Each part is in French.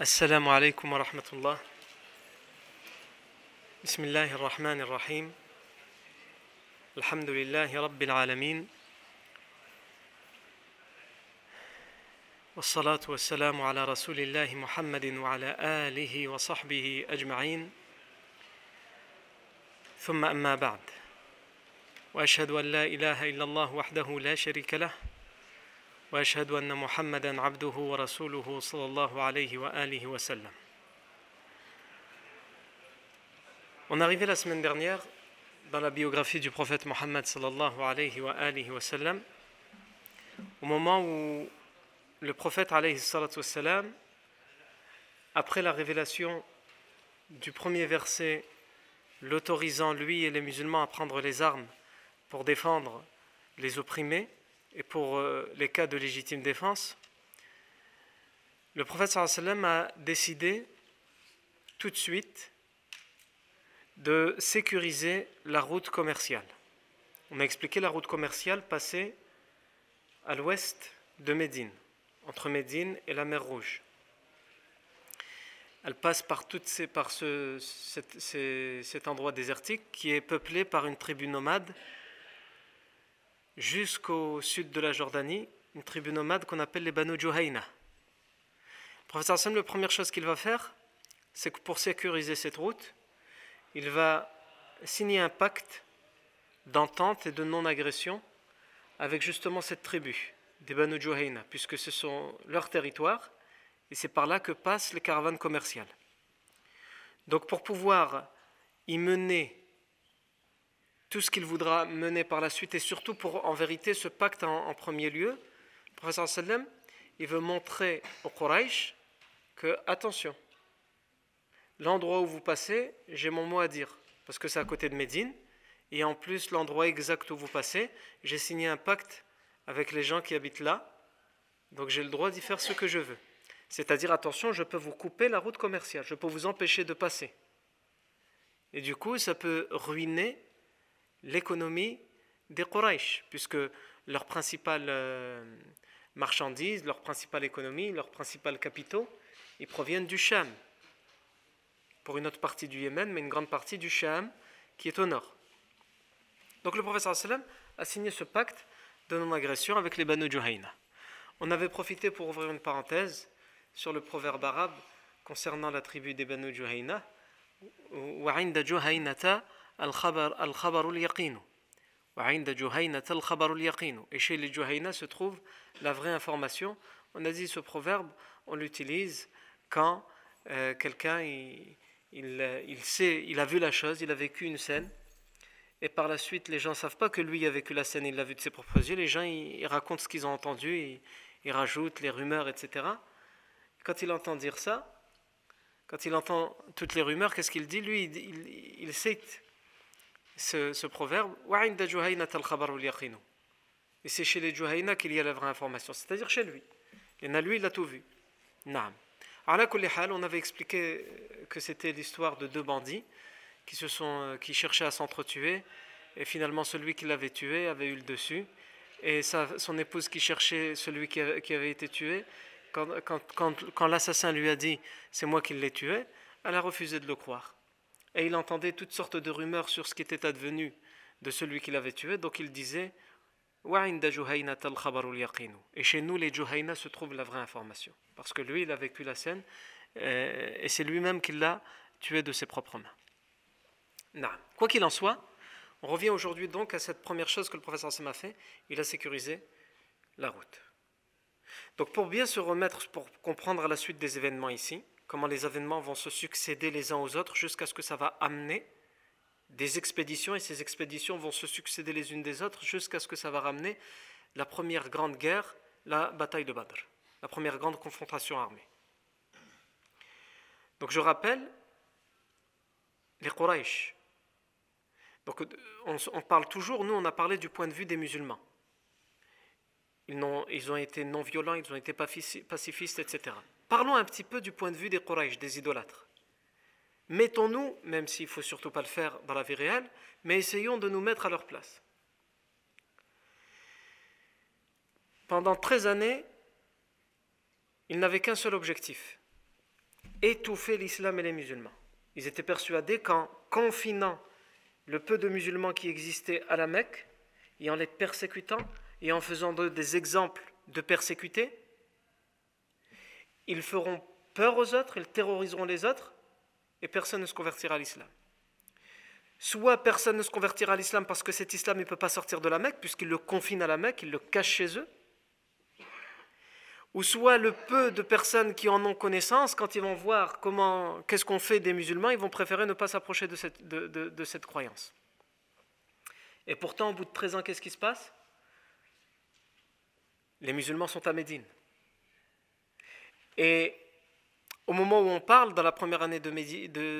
السلام عليكم ورحمة الله. بسم الله الرحمن الرحيم. الحمد لله رب العالمين. والصلاة والسلام على رسول الله محمد وعلى آله وصحبه أجمعين. ثم أما بعد. وأشهد أن لا إله إلا الله وحده لا شريك له. واشهد ان محمدا عبده ورسوله صلى الله عليه واله وسلم On est arrivé la semaine dernière dans la biographie du prophète Mohammed sallallahu alayhi wa alihi wa sallam au moment où le prophète alayhi salatu wassalam après la révélation du premier verset l'autorisant lui et les musulmans à prendre les armes pour défendre les opprimés et pour euh, les cas de légitime défense, le prophète sallam a décidé tout de suite de sécuriser la route commerciale. On a expliqué la route commerciale passée à l'ouest de Médine, entre Médine et la mer Rouge. Elle passe par, par ce, cet endroit désertique qui est peuplé par une tribu nomade jusqu'au sud de la Jordanie, une tribu nomade qu'on appelle les Banu Juhayna. Le professeur Hassan, la première chose qu'il va faire, c'est que pour sécuriser cette route, il va signer un pacte d'entente et de non-agression avec justement cette tribu des Banu Juhayna, puisque ce sont leurs territoires et c'est par là que passent les caravanes commerciales. Donc pour pouvoir y mener tout ce qu'il voudra mener par la suite et surtout pour en vérité ce pacte en, premier lieu, le professeur sallam, il veut montrer au Quraysh que attention, l'endroit où vous passez, j'ai mon mot à dire parce que c'est à côté de Médine et en plus l'endroit exact où vous passez, j'ai signé un pacte avec les gens qui habitent là. Donc j'ai le droit d'y faire ce que je veux. C'est-à-dire attention, je peux vous couper la route commerciale, je peux vous empêcher de passer. Et du coup, ça peut ruiner l'économie des Quraysh, puisque leur principale euh, marchandise, leur principale économie, leurs principaux capitaux, ils proviennent du Sham, pour une autre partie du Yémen, mais une grande partie du Sham qui est au nord. Donc le professeur sallam a signé ce pacte de non-agression avec les Banu Juhayna. On avait profité pour ouvrir une parenthèse sur le proverbe arabe concernant la tribu des Banu Juhayna. Et chez les Juhayna se trouve la vraie information. On a dit ce proverbe, on l'utilise quand euh, quelqu'un il, il, sait, il a vu la chose, il a vécu une scène, et par la suite les gens ne savent pas que lui a vécu la scène, il l'a vu de ses propres yeux, les gens ils, racontent ce qu'ils ont entendu, ils, rajoutent les rumeurs, etc. Quand il entend dire ça, quand il entend toutes les rumeurs, qu'est-ce qu'il dit? Lui, il, il, il sait ce, ce proverbe Et c'est chez les Juhayna qu'il y a la vraie information, c'est-à-dire chez lui. Et lui, il a tout vu. On avait expliqué que c'était l'histoire de deux bandits qui, se sont, qui cherchaient à s'entretuer. Et finalement, celui qui l'avait tué avait eu le dessus. Et sa, son épouse qui cherchait celui qui avait, été tué, quand, quand, quand l'assassin lui a dit c'est moi qui l'ai tué, elle a refusé de le croire et il entendait toutes sortes de rumeurs sur ce qui était advenu de celui qui l'avait tué, donc il disait et chez nous, les Juhayna se trouve la vraie information. Parce que lui, il a vécu la scène euh, et c'est lui-même qui l'a tué de ses propres mains. Quoi qu'il en soit, on revient aujourd'hui donc à cette première chose que le professeur Sam a fait il a sécurisé la route. Donc, pour bien se remettre, pour comprendre la suite des événements ici, comment les événements vont se succéder les uns aux autres jusqu'à ce que ça va amener des expéditions et ces expéditions vont se succéder les unes des autres jusqu'à ce que ça va ramener la première grande guerre, la bataille de Badr, la première grande confrontation armée. Donc je rappelle les Quraysh. Donc on, on, parle toujours, nous on a parlé du point de vue des musulmans. Ils ont, ils ont été non violents, ils ont été pacifistes, etc. Parlons un petit peu du point de vue des Quraysh, des idolâtres. Mettons-nous, même s'il ne faut surtout pas le faire dans la vie réelle, mais essayons de nous mettre à leur place. Pendant 13 années, ils n'avaient qu'un seul objectif, étouffer l'islam et les musulmans. Ils étaient persuadés qu'en confinant le peu de musulmans qui existaient à la Mecque, et en les persécutant, et en faisant des exemples de persécutés, ils feront peur aux autres, ils terroriseront les autres, et personne ne se convertira à l'islam. Soit personne ne se convertira à l'islam parce que cet islam ne peut pas sortir de la Mecque, puisqu'il le confine à la Mecque, il le cache chez eux, ou soit le peu de personnes qui en ont connaissance, quand ils vont voir comment, qu'est-ce qu'on fait des musulmans, ils vont préférer ne pas s'approcher de cette, de, cette croyance. Et pourtant, au bout de 13 ans, qu'est-ce qui se passe? Les musulmans sont à Médine. Et au moment où on parle, dans la première année de,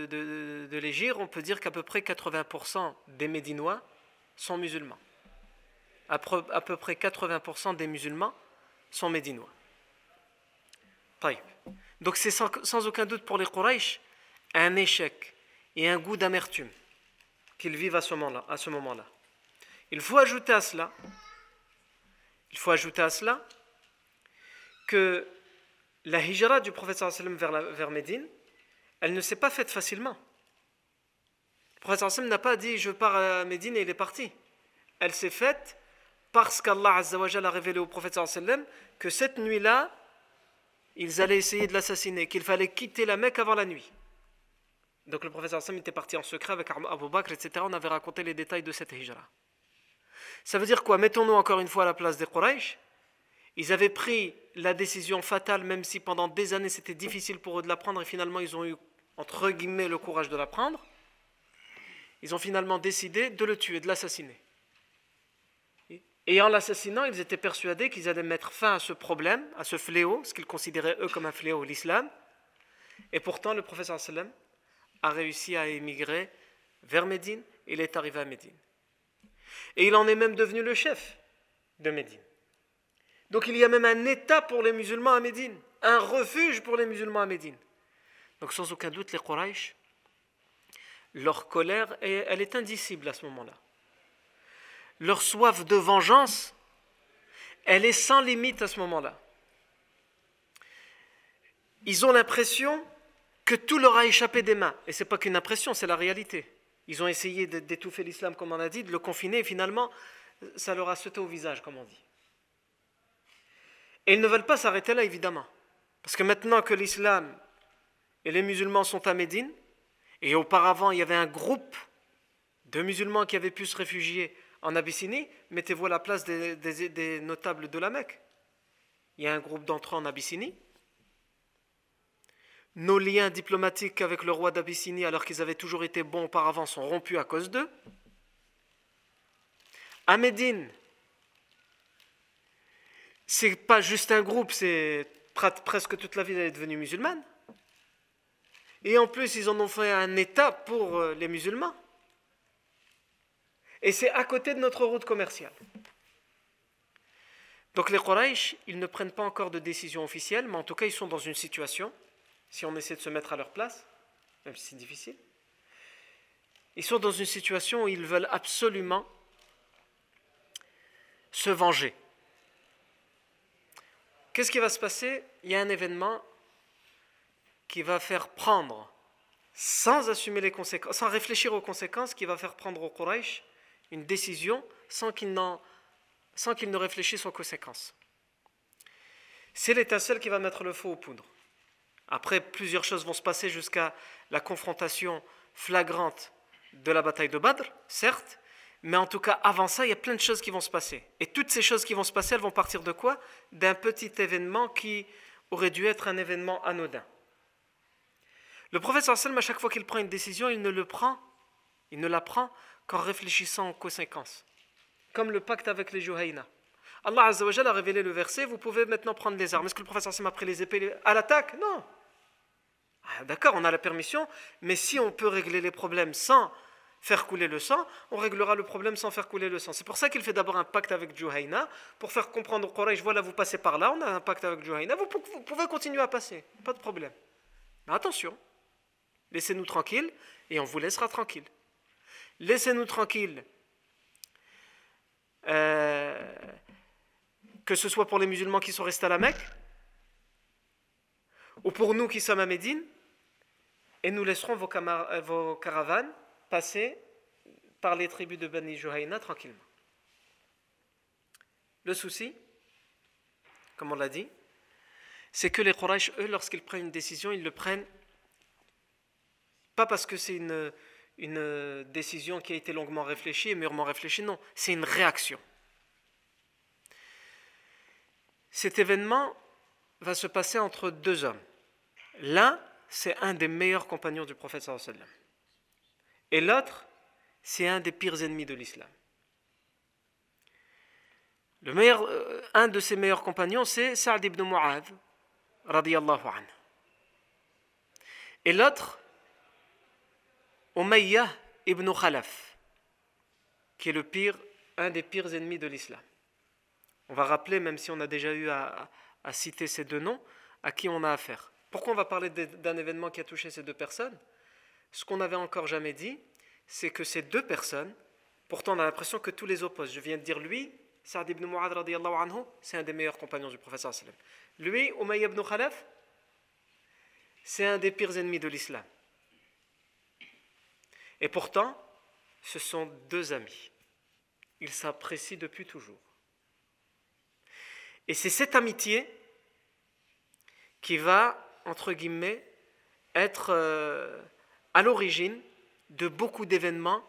de l'Égir, on peut dire qu'à peu près 80% des Médinois sont musulmans. À, peu près 80% des musulmans sont médinois. Donc c'est sans, aucun doute pour les Quraysh un échec et un goût d'amertume qu'ils vivent. À ce moment-là. Il faut ajouter à cela, il faut ajouter à cela que la hijra du prophète vers, vers Médine, elle ne s'est pas faite facilement. Le prophète n'a pas dit je pars à Médine et il est parti. Elle s'est faite parce qu'Allah a révélé au prophète que cette nuit-là, ils allaient essayer de l'assassiner, qu'il fallait quitter la Mecque avant la nuit. Donc le Sam était parti en secret avec Abu Bakr, etc. On avait raconté les détails de cette hijra. Ça veut dire quoi? Mettons-nous encore une fois à la place des Quraysh. Ils avaient pris la décision fatale, même si pendant des années c'était difficile pour eux de la prendre, et finalement ils ont eu, entre guillemets, le courage de la prendre. Ils ont finalement décidé de le tuer, de l'assassiner. Et en l'assassinant, ils étaient persuadés qu'ils allaient mettre fin à ce problème, à ce fléau, ce qu'ils considéraient eux comme un fléau, l'islam. Et pourtant, le professeur a réussi à émigrer vers Médine, il est arrivé à Médine. Et il en est même devenu le chef de Médine. Donc il y a même un État pour les musulmans à Médine, un refuge pour les musulmans à Médine. Donc sans aucun doute, les Quraysh, leur colère, elle est indicible à ce moment-là leur soif de vengeance, elle est sans limite à ce moment-là. Ils ont l'impression que tout leur a échappé des mains. Et ce n'est pas qu'une impression, c'est la réalité. Ils ont essayé d'étouffer l'islam, comme on a dit, de le confiner, et finalement, ça leur a sauté au visage, comme on dit. Et ils ne veulent pas s'arrêter là, évidemment. Parce que maintenant que l'islam et les musulmans sont à Médine, et auparavant il y avait un groupe de musulmans qui avaient pu se réfugier en Abyssinie, mettez-vous à la place des, notables de la Mecque. Il y a un groupe d'entrants en Abyssinie. Nos liens diplomatiques avec le roi d'Abyssinie, alors qu'ils avaient toujours été bons auparavant, sont rompus à cause d'eux. À Médine, c'est pas juste un groupe, c'est presque toute la ville est devenue musulmane. Et en plus, ils en ont fait un État pour euh, les musulmans. Et c'est à côté de notre route commerciale. Donc les Quraysh, ils ne prennent pas encore de décision officielle, mais en tout cas, ils sont dans une situation, si on essaie de se mettre à leur place, même si c'est difficile, ils sont dans une situation où ils veulent absolument se venger. Qu'est-ce qui va se passer? Il y a un événement qui va faire prendre, sans assumer les conséquences, sans réfléchir aux conséquences, qui va faire prendre aux Quraysh une décision sans qu'il ne réfléchisse aux conséquences. C'est l'étincelle qui va mettre le feu aux poudres. Après, plusieurs choses vont se passer jusqu'à la confrontation flagrante de la bataille de Badr, certes, mais en tout cas, avant ça, il y a plein de choses qui vont se passer. Et toutes ces choses qui vont se passer, elles vont partir de quoi? D'un petit événement qui aurait dû être un événement anodin. Le prophète à chaque fois qu'il prend une décision, il ne le prend, il ne la prend qu'en réfléchissant aux conséquences. Comme le pacte avec les Juhayna. Allah a révélé le verset, vous pouvez maintenant prendre les armes. Est-ce que le prophète a pris les épées à l'attaque? Non. Ah, d'accord, on a la permission, mais si on peut régler les problèmes sans faire couler le sang, on réglera le problème sans faire couler le sang. C'est pour ça qu'il fait d'abord un pacte avec Juhayna, pour faire comprendre au Quraysh, voilà, vous passez par là, on a un pacte avec Juhayna, vous, pouvez continuer à passer, pas de problème. Mais attention, laissez-nous tranquilles, et on vous laissera tranquille laissez-nous tranquilles. Euh, que ce soit pour les musulmans qui sont restés à la Mecque, ou pour nous qui sommes à Médine, et nous laisserons vos, euh, vos caravanes passer par les tribus de Bani Juhayna tranquillement. Le souci, comme on l'a dit, c'est que les Quraysh, eux, lorsqu'ils prennent une décision, ils le prennent pas parce que c'est une, une décision qui a été longuement réfléchie et mûrement réfléchie, non, c'est une réaction. Cet événement va se passer entre deux hommes. L'un, c'est un des meilleurs compagnons du prophète sallam. Et l'autre, c'est un des pires ennemis de l'islam. Euh, un de ses meilleurs compagnons, c'est Sa'd ibn Mu'adh, radiyallahu anhu. Et l'autre, Umayyah ibn Khalaf, qui est le pire, un des pires ennemis de l'islam. On va rappeler, même si on a déjà eu à citer ces deux noms, à qui on a affaire. Pourquoi on va parler d'un événement qui a touché ces deux personnes? Ce qu'on n'avait encore jamais dit, c'est que ces deux personnes, pourtant on a l'impression que tous les opposent. Je viens de dire lui, Sa'd ibn Mu'adh anhu, c'est un des meilleurs compagnons du professeur sallam. Lui, Umayy ibn Khalaf, c'est un des pires ennemis de l'islam. Et pourtant, ce sont deux amis. Ils s'apprécient depuis toujours. Et c'est cette amitié qui va, entre guillemets, être euh, à l'origine de beaucoup d'événements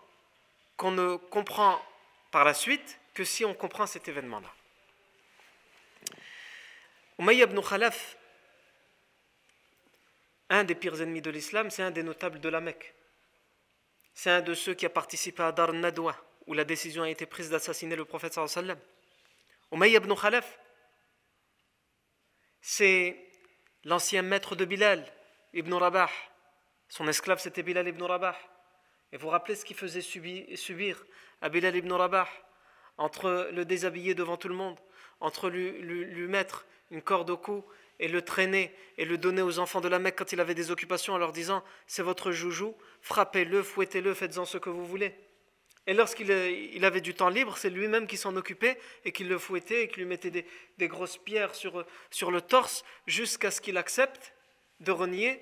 qu'on ne comprend par la suite que si on comprend cet événement-là. Umayya ibn Khalaf, un des pires ennemis de l'islam, c'est un des notables de la Mecque. C'est un de ceux qui a participé à Dar Nadwa, où la décision a été prise d'assassiner le prophète sallallahu alayhi wa sallam. Ibn Khalaf, c'est l'ancien maître de Bilal, ibn Rabah. Son esclave, c'était Bilal ibn Rabah. Et vous vous rappelez ce qu'il faisait subir à Bilal ibn Rabah entre le déshabiller devant tout le monde, entre lui, lui, mettre une corde au cou et le traîner et le donner aux enfants de la Mecque quand il avait des occupations en leur disant c'est votre joujou, frappez-le, fouettez-le, faites-en ce que vous voulez. Et lorsqu'il il avait du temps libre, c'est lui-même qui s'en occupait et qui le fouettait et qui lui mettait des, des grosses pierres sur, sur le torse jusqu'à ce qu'il accepte de renier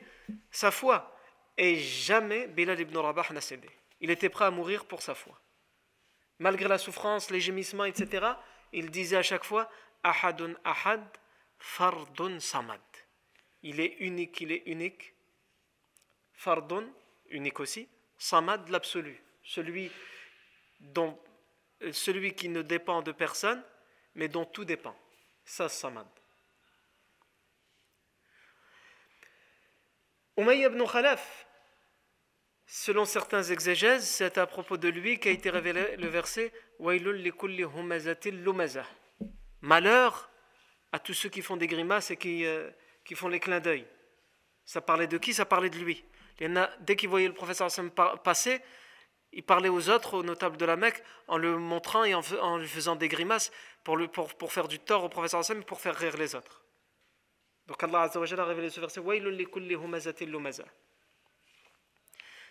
sa foi. Et jamais Bilal ibn Rabah n'a cédé. Il était prêt à mourir pour sa foi malgré la souffrance, les gémissements, etc., il disait à chaque fois Ahadun Ahad, Fardun Samad. Il est unique, il est unique. Fardun, unique aussi. Samad, l'absolu. Celui, dont, celui qui ne dépend de personne, mais dont tout dépend. Ça, Samad. Umayy ibn Khalaf, Selon certains exégèses, c'est à propos de lui qu'a été révélé le verset Malheur à tous ceux qui font des grimaces et qui, euh, qui font les clins d'œil. Ça parlait de qui? Ça parlait de lui. Dès qu'il voyait le professeur passer, il parlait aux autres, aux notables de la Mecque, en le montrant et en, lui faisant des grimaces pour, le, pour, pour, faire du tort au professeur Hassan, pour faire rire les autres. Donc Allah a révélé ce verset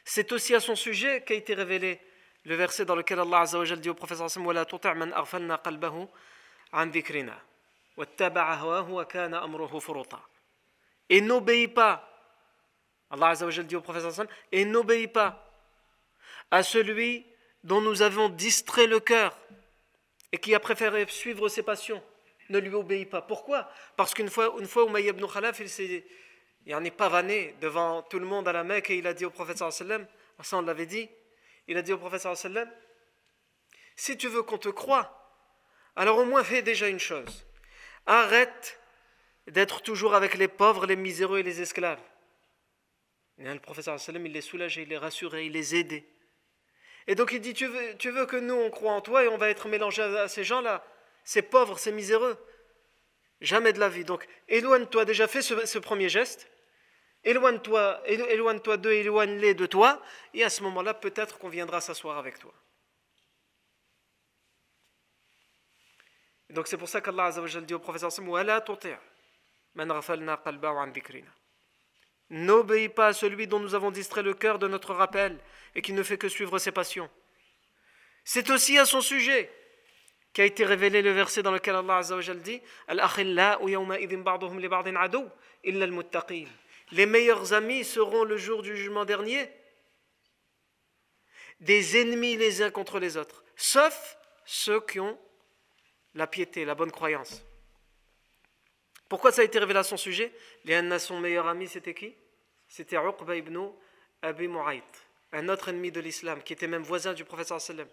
c'est aussi à son sujet qu'a été révélé le verset dans lequel Allah Azza dit au prophète Et n'obéis pas, Allah Azza dit au prophète et n'obéis pas à celui dont nous avons distrait le cœur et qui a préféré suivre ses passions. Ne lui obéis pas. Pourquoi? Parce qu'une fois, une fois ibn Khalaf, il s'est il en est pavané devant tout le monde à la Mecque et il a dit au prophète sallam, ça on l'avait dit, il a dit au prophète sallam, si tu veux qu'on te croie, alors au moins fais déjà une chose, arrête d'être toujours avec les pauvres, les miséreux et les esclaves. Le prophète sallam, il les soulageait, il les rassurait, il les aidait. Et donc il dit, tu veux, que nous on croit en toi et on va être mélangé à ces gens-là, ces pauvres, ces miséreux. Jamais de la vie. Donc éloigne-toi, déjà fais ce premier geste, Éloigne-toi, éloigne-toi d'eux, éloigne-les de toi, et à ce moment-là, peut-être qu'on viendra s'asseoir avec toi. donc c'est pour ça qu'Allah Azza dit au professeur N'obéis pas à celui dont nous avons distrait le cœur de notre rappel et qui ne fait que suivre ses passions. C'est aussi à son sujet qu'a été révélé le verset dans lequel Allah Azza wa dit. Les meilleurs amis seront le jour du jugement dernier des ennemis les uns contre les autres, sauf ceux qui ont la piété, la bonne croyance. Pourquoi ça a été révélé à son sujet? Les son meilleur ami, c'était qui? C'était Uqba ibn Abi Mu'ayt, un autre ennemi de l'islam, qui était même voisin du prophète sallam.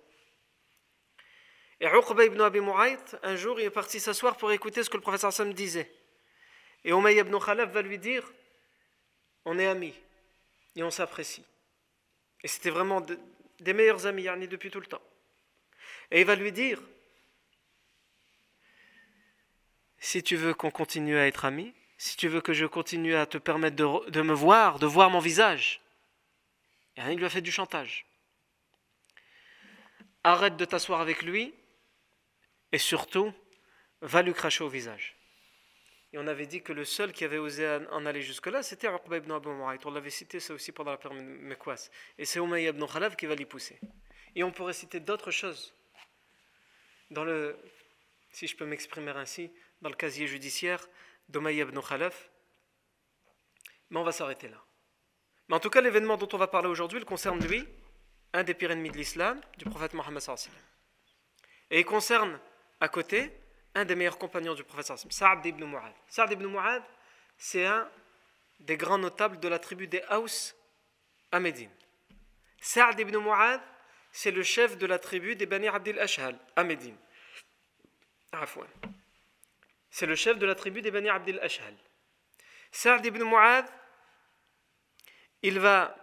Et Uqba ibn Abi Mu'ayt, un jour, il est parti s'asseoir pour écouter ce que le prophète sallam disait. Et Umayy ibn Khalaf va lui dire On est amis et on s'apprécie. Et c'était vraiment des meilleurs amis, yani depuis tout le temps. Et il va lui dire Si tu veux qu'on continue à être amis, si tu veux que je continue à te permettre de, me voir, de voir mon visage, il lui a fait du chantage. Arrête de t'asseoir avec lui et surtout, va lui cracher au visage. Et on avait dit que le seul qui avait osé en aller jusque-là, c'était Uqba ibn Abu. On l'avait cité ça aussi pendant la période Mekwas. Et c'est Umayy ibn Khalaf qui va l'y pousser. Et on pourrait citer d'autres choses. Dans le, si je peux m'exprimer ainsi, dans le casier judiciaire d'Umayy ibn Khalaf. Mais on va s'arrêter là. Mais en tout cas, l'événement dont on va parler aujourd'hui, il concerne lui, un des pires ennemis de l'islam, du prophète Mohammed Et il concerne, à côté, un des meilleurs compagnons du prophète Sa'ad ibn Mu'ad. Sa'ad ibn Mu'ad, c'est un des grands notables de la tribu des Haus à Médine. Sa'ad ibn Mu'ad, c'est le chef de la tribu des Bani Abdel Ashhal à Médine. C'est le chef de la tribu des Bani Abdel Ashhal. Sa'ad ibn Mu'ad, il va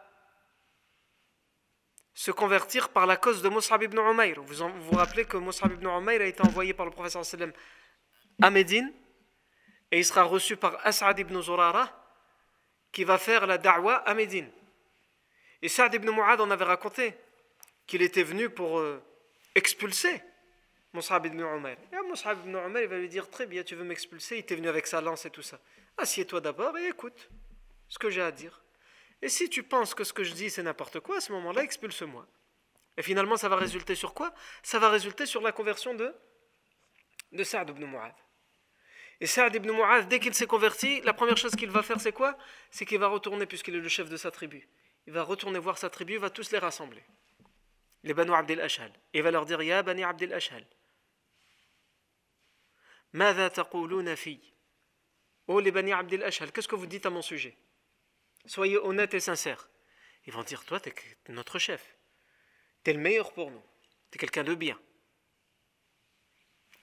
se convertir par la cause de Mus'ab ibn Umayr. Vous vous, rappelez que Mus'ab ibn Umayr a été envoyé par le professeur sallam à Médine et il sera reçu par As'ad ibn Zurara qui va faire la da'wa à Médine. Et Sa'ad ibn Mu'ad en avait raconté qu'il était venu pour euh, expulser Mus'ab ibn Umayr. Et Mus'ab ibn Umayr va lui dire Très bien, tu veux m'expulser Il était venu avec sa lance et tout ça. Assieds-toi d'abord et écoute ce que j'ai à dire. Et si tu penses que ce que je dis c'est n'importe quoi, à ce moment-là, expulse-moi. Et finalement, ça va résulter sur quoi? Ça va résulter sur la conversion de, de Saad ibn Mu'ad. Et Saad ibn Mu'ad, dès qu'il s'est converti, la première chose qu'il va faire, c'est quoi? C'est qu'il va retourner, puisqu'il est le chef de sa tribu. Il va retourner voir sa tribu, il va tous les rassembler. Les Banu Abdel Ashal. Et il va leur dire Ya Bani Abdel Ashal. Ashal, qu'est-ce que vous dites à mon sujet Soyez honnêtes et sincères. Ils vont dire, toi, tu es notre chef. Tu es le meilleur pour nous. Tu es quelqu'un de bien.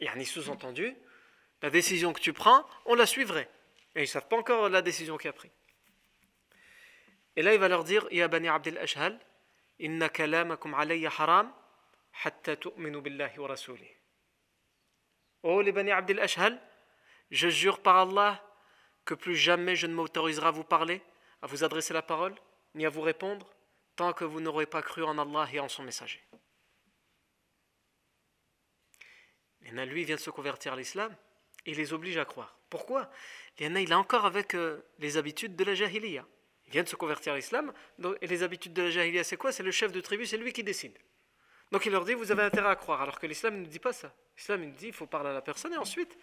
A un sous-entendu, la décision que tu prends, on la suivrait. Et ils ne savent pas encore la décision qu'il a prise. Et là, il va leur dire, Ya bani Abdel Ashhal, inna kalamakum alayya haram, hatta tu'minu billahi wa. Oh les bani Abdel Ashhal, je jure par Allah que plus jamais je ne m'autoriserai à vous parler à vous adresser la parole, ni à vous répondre, tant que vous n'aurez pas cru en Allah et en son messager. Et lui vient de se convertir à l'islam et il les oblige à croire. Pourquoi? Léna, il est encore avec euh, les habitudes de la jahiliya. Il vient de se convertir à l'islam, et les habitudes de la jahiliya, c'est quoi? C'est le chef de tribu, c'est lui qui décide. Donc il leur dit, vous avez intérêt à croire, alors que l'islam ne dit pas ça. L'islam nous dit, il faut parler à la personne, et ensuite,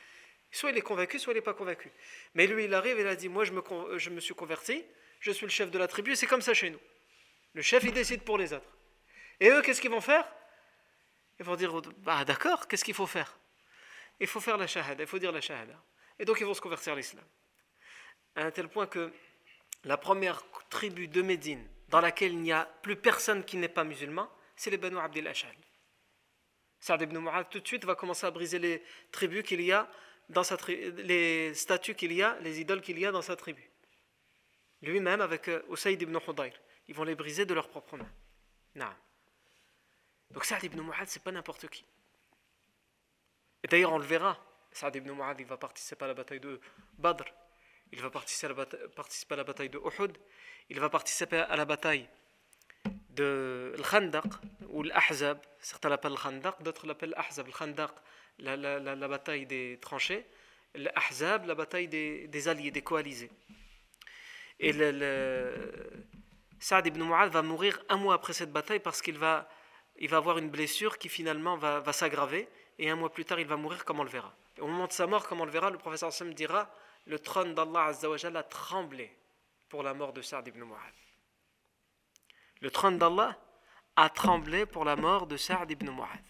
soit il est convaincu, soit il n'est pas convaincu. Mais lui, il arrive et il a dit, moi je me, je me suis converti, je suis le chef de la tribu, et c'est comme ça chez nous. Le chef, il décide pour les autres. Et eux, qu'est-ce qu'ils vont faire? Ils vont dire, bah d'accord, qu'est-ce qu'il faut faire? Il faut faire la shahada, il faut dire la shahada. Et donc ils vont se convertir à l'islam. À un tel point que la première tribu de Médine, dans laquelle il n'y a plus personne qui n'est pas musulman, c'est les Banu Abdel Ashal. Saad ibn Mu'ad tout de suite va commencer à briser les tribus qu'il y a dans sa les statues qu'il y a, les idoles qu'il y a dans sa tribu lui-même avec euh, ibn Khudayr. Ils vont les briser de leurs propres mains. Non. Donc Saad ibn Mu'ad, c'est pas n'importe qui. Et d'ailleurs, on le verra. Saad ibn Mu'ad, il va participer à la bataille de Badr. Il va participer à la bataille, de Uhud. Il va participer à la bataille de Khandaq ou l'Ahzab. Certains l'appellent Khandaq, d'autres l'appellent Ahzab. Le Khandaq, la, la, la, bataille des tranchées. L'Ahzab, la bataille des, des alliés, des coalisés. Et le, Saad ibn Mu'ad va mourir un mois après cette bataille parce qu'il va, il va avoir une blessure qui finalement va, va s'aggraver. Et un mois plus tard, il va mourir comme on le verra. au moment de sa mort, comme on le verra, le professeur Sam dira Le trône d'Allah a tremblé pour la mort de Sa'd ibn Mu'adh. Le trône d'Allah a tremblé pour la mort de Sa'd ibn Mu'adh.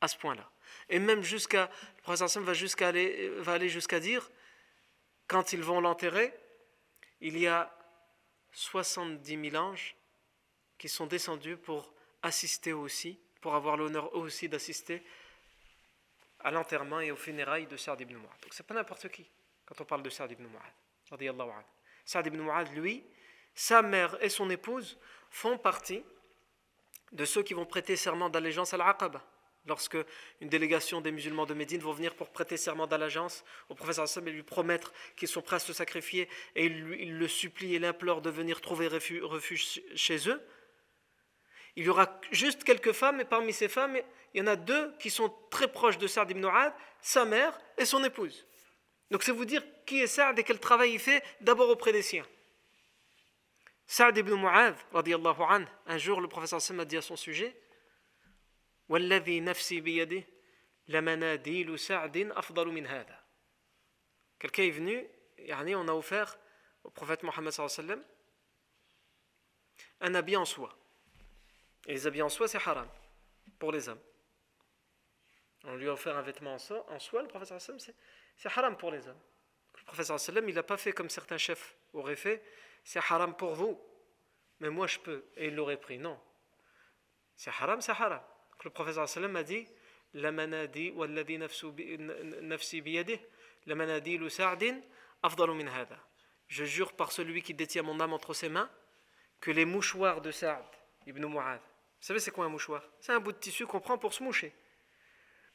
À ce point-là. Et même jusqu'à, le prophète va, jusqu'à aller, va aller jusqu'à dire, quand ils vont l'enterrer, il y a 70 000 anges qui sont descendus pour assister aussi, pour avoir l'honneur aussi d'assister à l'enterrement et aux funérailles de Sa'd ibn Mu'adh. Donc c'est pas n'importe qui quand on parle de Sa'd ibn Mu'adh. Sa'd ibn Mu'adh, lui, sa mère et son épouse font partie de ceux qui vont prêter serment d'allégeance à l'Aqaba. Lorsque une délégation des musulmans de Médine vont venir pour prêter serment d'allégeance au professeur Hassan et lui promettre qu'ils sont prêts à se sacrifier et il, le supplie et l'implore de venir trouver refuge, chez eux, il y aura juste quelques femmes et parmi ces femmes, il y en a deux qui sont très proches de Sa'd ibn sa mère et son épouse. Donc c'est vous dire qui est Sa'd et quel travail il fait d'abord auprès des siens. Saad ibn Mu'adh, un jour le professeur Sam a dit à son sujet Quelqu'un est venu, et on a offert au prophète Mohammed un habit en soie. Et les habits en soie, c'est haram pour les hommes. On lui a offert un vêtement en soie, en soie le prophète c'est haram pour les hommes. Le prophète il n'a pas fait comme certains chefs auraient fait c'est haram pour vous, mais moi je peux. Et il l'aurait pris. Non. C'est haram, c'est haram. le professeur sallam a dit La manadi walladhi nafsi la manadi lu sa'din afdalu min hada. Je jure par celui qui détient mon âme entre ses mains que les mouchoirs de Sa'd ibn Mu'adh. Vous savez, c'est quoi un mouchoir? C'est un bout de tissu qu'on prend pour se moucher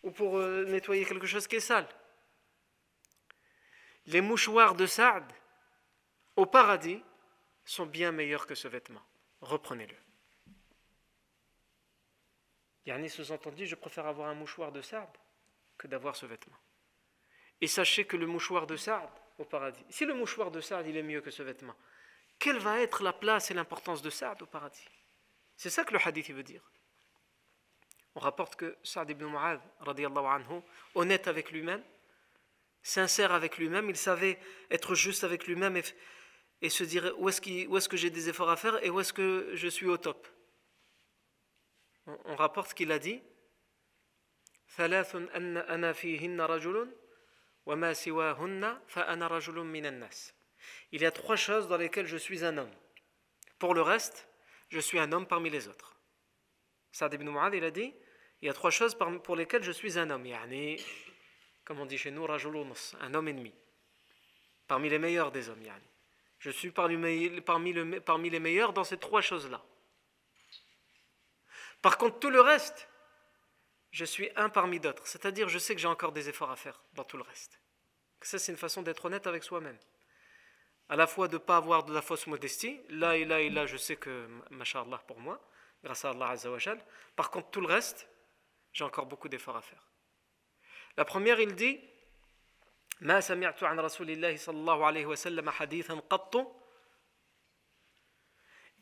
ou pour euh, nettoyer quelque chose qui est sale. Les mouchoirs de Sa'd au paradis sont bien meilleurs que ce vêtement. Reprenez-le. Yani sous-entendu, je préfère avoir un mouchoir de Sa'd que d'avoir ce vêtement. Et sachez que le mouchoir de Sa'd au paradis, si le mouchoir de Sa'd il est mieux que ce vêtement, quelle va être la place et l'importance de Sa'd au paradis? C'est ça que le hadith veut dire. On rapporte que Sa'd ibn Mu'adh, anhu, honnête avec lui-même, sincère avec lui-même, il savait être juste avec lui-même et et se dire où est-ce, est que j'ai des efforts à faire et où est-ce que je suis au top? On, rapporte qu'il a dit il y a trois choses dans lesquelles je suis un homme. Pour le reste, je suis un homme parmi les autres. Saad ibn Mu'ad, il a dit il y a trois choses pour lesquelles je suis un homme. Yani, comme on dit chez nous, un homme ennemi. Parmi les meilleurs des hommes. Je suis parmi, parmi, le, parmi les meilleurs dans ces trois choses-là. Par contre, tout le reste, je suis un parmi d'autres. C'est-à-dire, je sais que j'ai encore des efforts à faire dans tout le reste. Ça, c'est une façon d'être honnête avec soi-même. À la fois de ne pas avoir de la fausse modestie. Là et là et là, je sais que, mashallah pour moi, grâce à Allah Azzawajal. Par contre, tout le reste, j'ai encore beaucoup d'efforts à faire. La première, il dit ما سمعت عن رسول الله صلى الله عليه وسلم حديثا قط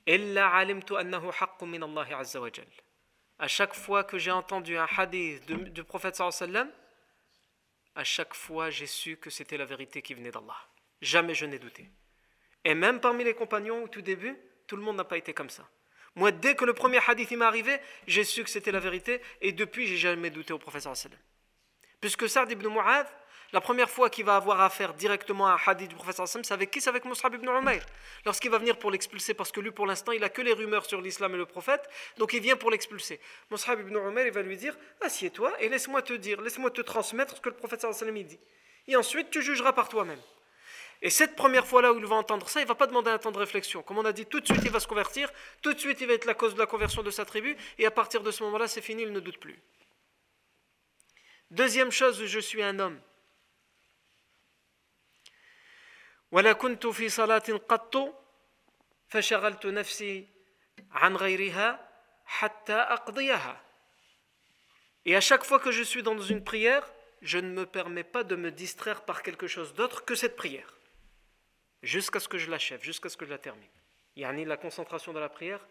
إلا علمت أنه حق من الله عز وجل À chaque fois que j'ai entendu un hadith du, du prophète sallallahu alayhi wa sallam, à chaque fois j'ai su que c'était la vérité qui venait d'Allah. Jamais je n'ai douté. Et même parmi les compagnons au tout début, tout le monde n'a pas été comme ça. Moi, dès que le premier hadith m'est arrivé, j'ai su que c'était la vérité et depuis, j'ai jamais douté au prophète sallallahu alayhi wa sallam. Puisque Sa'd ibn Mu'adh, la première fois qu'il va avoir affaire directement à un hadith du prophète c'est avec qui? C'est avec Mus'ab ibn Umayr. Lorsqu'il va venir pour l'expulser, parce que lui, pour l'instant, il a que les rumeurs sur l'islam et le prophète, donc il vient pour l'expulser. Mus'ab ibn Umayr, il va lui dire Assieds-toi et laisse-moi te dire, laisse-moi te transmettre ce que le prophète sallam dit. Et ensuite, tu jugeras par toi-même. Et cette première fois-là où il va entendre ça, il va pas demander un temps de réflexion. Comme on a dit, tout de suite il va se convertir, tout de suite il va être la cause de la conversion de sa tribu, et à partir de ce moment-là, c'est fini, il ne doute plus. Deuxième chose, je suis un homme. ولا كنت في صلاة قط فشغلت نفسي عن غيرها حتى أقضيها Et à chaque fois que je suis dans une prière, je ne me permets pas de me distraire par quelque chose d'autre que cette prière. Jusqu'à ce que je l'achève, jusqu'à ce que je la termine. Yani la concentration de la prière,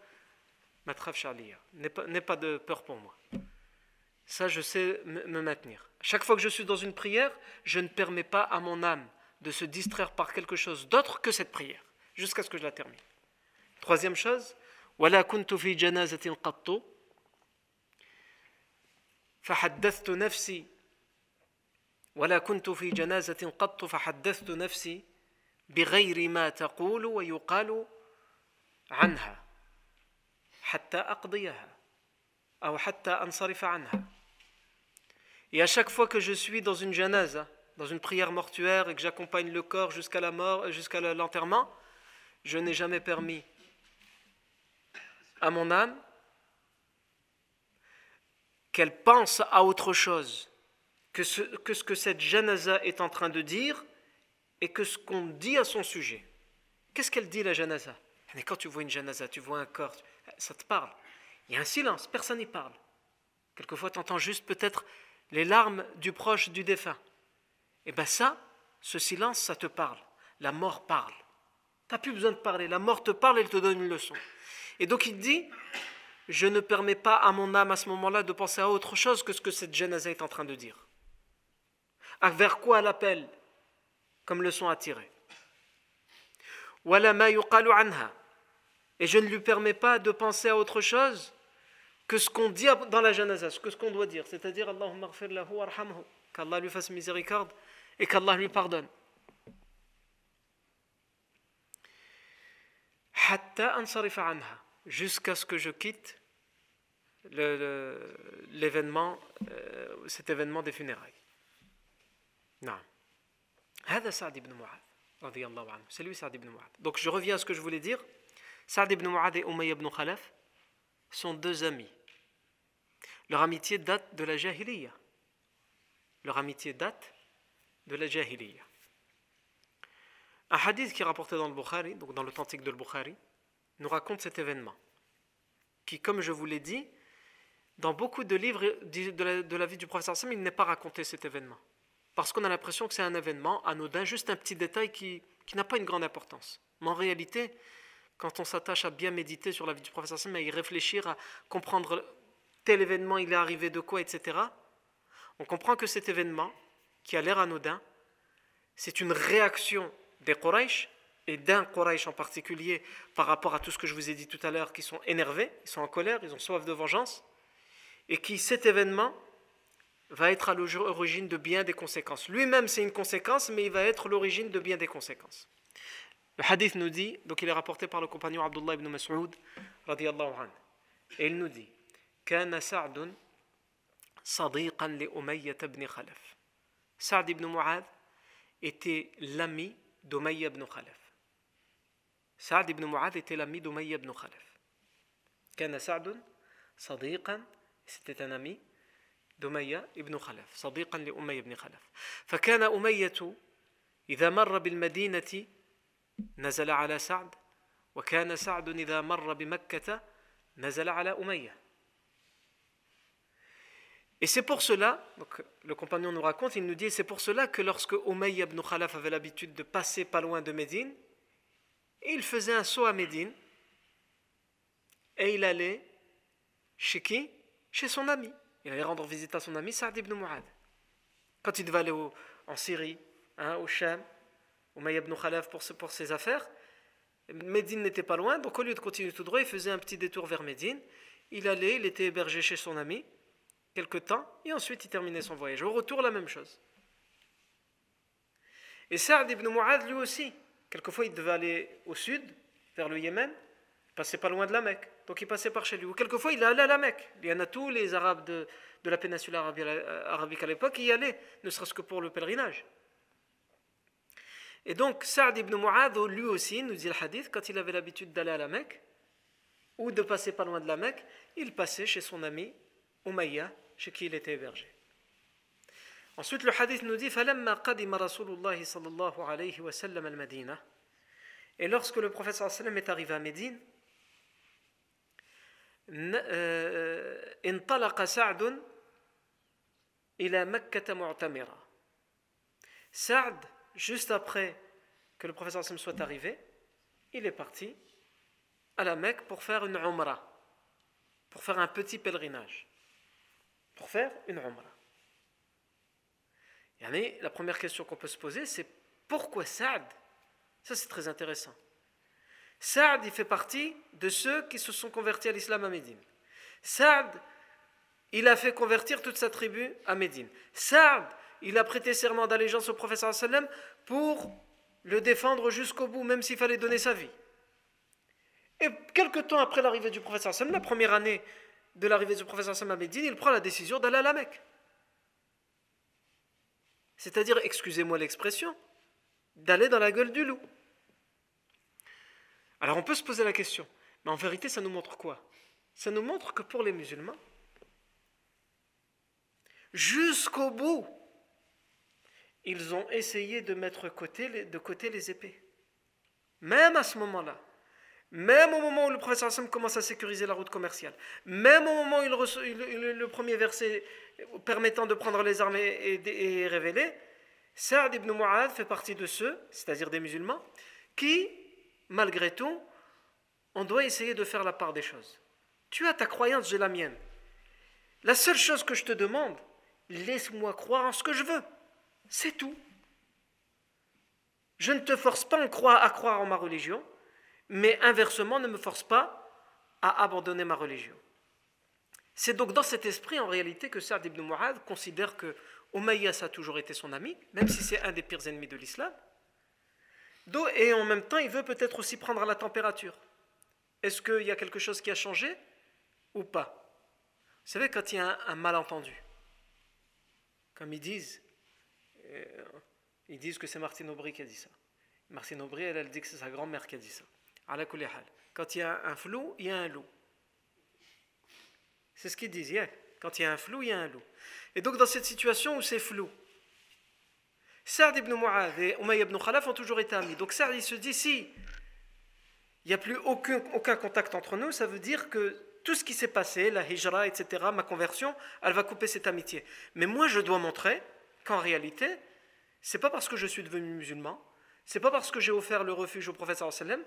matraf charliya, n'est pas, pas de peur pour moi. Ça, je sais me maintenir. Chaque fois que je suis dans une prière, je ne permets pas à mon âme de se distraire par quelque chose d'autre que cette prière, jusqu'à ce que je la termine. Troisième chose, ولا كنت في جنازة قط فحدثت نفسي ولا كنت في جنازة قط فحدثت نفسي بغير ما تقول ويقال عنها حتى أقضيها أو حتى أنصرف عنها Et à chaque fois que je suis dans une janaza, dans une prière mortuaire et que j'accompagne le corps jusqu'à la mort, jusqu'à l'enterrement, je n'ai jamais permis à mon âme qu'elle pense à autre chose que ce, que ce que cette janaza est en train de dire et que ce qu'on dit à son sujet. Qu'est-ce qu'elle dit la janaza Mais quand tu vois une janaza, tu vois un corps, ça te parle. Il y a un silence, personne n'y parle. Quelquefois, tu entends juste peut-être les larmes du proche du défunt. Et eh bien ça, ce silence, ça te parle. La mort parle. Tu n'as plus besoin de parler. La mort te parle, elle te donne une leçon. Et donc il dit, je ne permets pas à mon âme à ce moment-là de penser à autre chose que ce que cette janaza est en train de dire. À vers quoi elle appelle comme leçon à tirer? Et je ne lui permets pas de penser à autre chose que ce qu'on dit dans la janaza, que ce qu'on doit dire, c'est-à-dire Allahumma lahu warhamhu, qu'Allah lui fasse miséricorde et qu'Allah lui pardonne. jusqu'à ce que je quitte l'événement, euh, cet événement des funérailles. Non. C'est lui Saad ibn Mu'ad. Donc je reviens à ce que je voulais dire. Saad ibn Mu'ad et Umayy ibn Khalaf sont deux amis. Leur amitié date de la Jahiliya. Leur amitié date de la Jahiliya. Un hadith qui est rapporté dans le Bukhari, donc dans l'authentique de Bukhari, nous raconte cet événement. Qui, comme je vous l'ai dit, dans beaucoup de livres de la, vie du professeur Sam, il n'est pas raconté cet événement. Parce qu'on a l'impression que c'est un événement anodin, juste un petit détail qui, qui n'a pas une grande importance. Mais en réalité, quand on s'attache à bien méditer sur la vie du professeur Sam, à y réfléchir, à comprendre tel événement, il est arrivé de quoi, etc., on comprend que cet événement, qui a l'air anodin, c'est une réaction des Quraysh et d'un Quraysh en particulier par rapport à tout ce que je vous ai dit tout à l'heure, qui sont énervés, ils sont en colère, ils ont soif de vengeance, et qui cet événement va être à l'origine de bien des conséquences. Lui-même, c'est une conséquence, mais il va être l'origine de bien des conséquences. Le hadith nous dit, donc il est rapporté par le compagnon Abdullah ibn Mas'ud, et il nous dit كان سعد صديقا لأمية بن خلف سعد ibn Mu'adh était l'ami d'Umayya ibn Khalaf. Saad ibn Mu'adh était l'ami d'Umayya ibn Khalaf. كان سعد صديقا c'était un ami دمية ابن خلف صديقا لأمية بن خلف فكان أمية إذا مر بالمدينة نزل على سعد وكان سعد إذا مر بمكة نزل على أمية Et c'est pour cela, donc le compagnon nous raconte, il nous dit, c'est pour cela que lorsque Umayya ibn Khalaf avait l'habitude de passer pas loin de Médine, il faisait un saut à Médine et il allait chez qui? Chez son ami. Il allait rendre visite à son ami Saad ibn Mu'ad. Quand il devait aller en Syrie, hein, au Sham, Umayya ibn Khalaf pour, pour ses affaires, Médine n'était pas loin, donc au lieu de continuer tout droit, il faisait un petit détour vers Médine. Il allait, il était hébergé chez son ami quelque temps, et ensuite il terminait son voyage. Au retour, la même chose. Et Saad ibn Mu'ad, lui aussi, quelquefois il devait aller au sud, vers le Yémen, passait pas loin de la Mecque, donc il passait par chez lui. Ou quelquefois il allait à la Mecque. Il y en a tous les Arabes de, la péninsule arabique à l'époque qui y allaient, ne serait-ce que pour le pèlerinage. Et donc Saad ibn Mu'ad, lui aussi, nous dit le hadith, quand il avait l'habitude d'aller à la Mecque, ou de passer pas loin de la Mecque, il passait chez son ami Umayya, chez qui il était hébergé. Ensuite, le hadith nous dit Et lorsque le prophète est arrivé à Médine, euh, Saad, juste après que le professeur Hassan soit arrivé, il est parti à la Mecque pour faire une umrah, pour faire un petit pèlerinage pour faire une umrah. la première question qu'on peut se poser, c'est Pourquoi Saad? Ça c'est très intéressant. Saad, il fait partie de ceux qui se sont convertis à l'islam à Médine. Saad, il a fait convertir toute sa tribu à Médine. Saad, il a prêté serment d'allégeance au professeur sallam pour le défendre jusqu'au bout, même s'il fallait donner sa vie. Et quelques temps après l'arrivée du professeur sallam, la première année de l'arrivée du professeur à Médine, il prend la décision d'aller à la Mecque. C'est-à-dire, excusez-moi l'expression, d'aller dans la gueule du loup. Alors on peut se poser la question, mais en vérité ça nous montre quoi? Ça nous montre que pour les musulmans, jusqu'au bout, ils ont essayé de mettre de côté les épées. Même à ce moment-là, même au moment où le professeur Hassan commence à sécuriser la route commerciale, même au moment où il le premier verset permettant de prendre les armes est, révélé, Saad ibn Mu'adh fait partie de ceux, c'est-à-dire des musulmans, qui, malgré tout, on doit essayer de faire la part des choses. Tu as ta croyance, j'ai la mienne. La seule chose que je te demande, laisse-moi croire en ce que je veux. C'est tout. Je ne te force pas à croire en ma religion, mais inversement, ne me force pas à abandonner ma religion. C'est donc dans cet esprit, en réalité, que Saad ibn Mu'adh considère que Umayyas a toujours été son ami, même si c'est un des pires ennemis de l'islam. Et en même temps, il veut peut-être aussi prendre la température. Est-ce qu'il y a quelque chose qui a changé ou pas? Vous savez, quand il y a un malentendu, comme ils disent, euh, ils disent que c'est Martine Aubry qui a dit ça. Martine Aubry, elle, elle dit que c'est sa grand-mère qui a dit ça. Quand il y a un flou, il y a un loup. C'est ce qu'ils disent. Quand il y a un flou, il y a un loup. Et donc, dans cette situation où c'est flou, Saad ibn Mu'adh et Umayy ibn Khalaf ont toujours été amis. Donc, Saad, il se dit si il n'y a plus aucun, aucun contact entre nous, ça veut dire que tout ce qui s'est passé, la hijra, etc., ma conversion, elle va couper cette amitié. Mais moi, je dois montrer qu'en réalité, c'est pas parce que je suis devenu musulman, c'est pas parce que j'ai offert le refuge au prophète sallam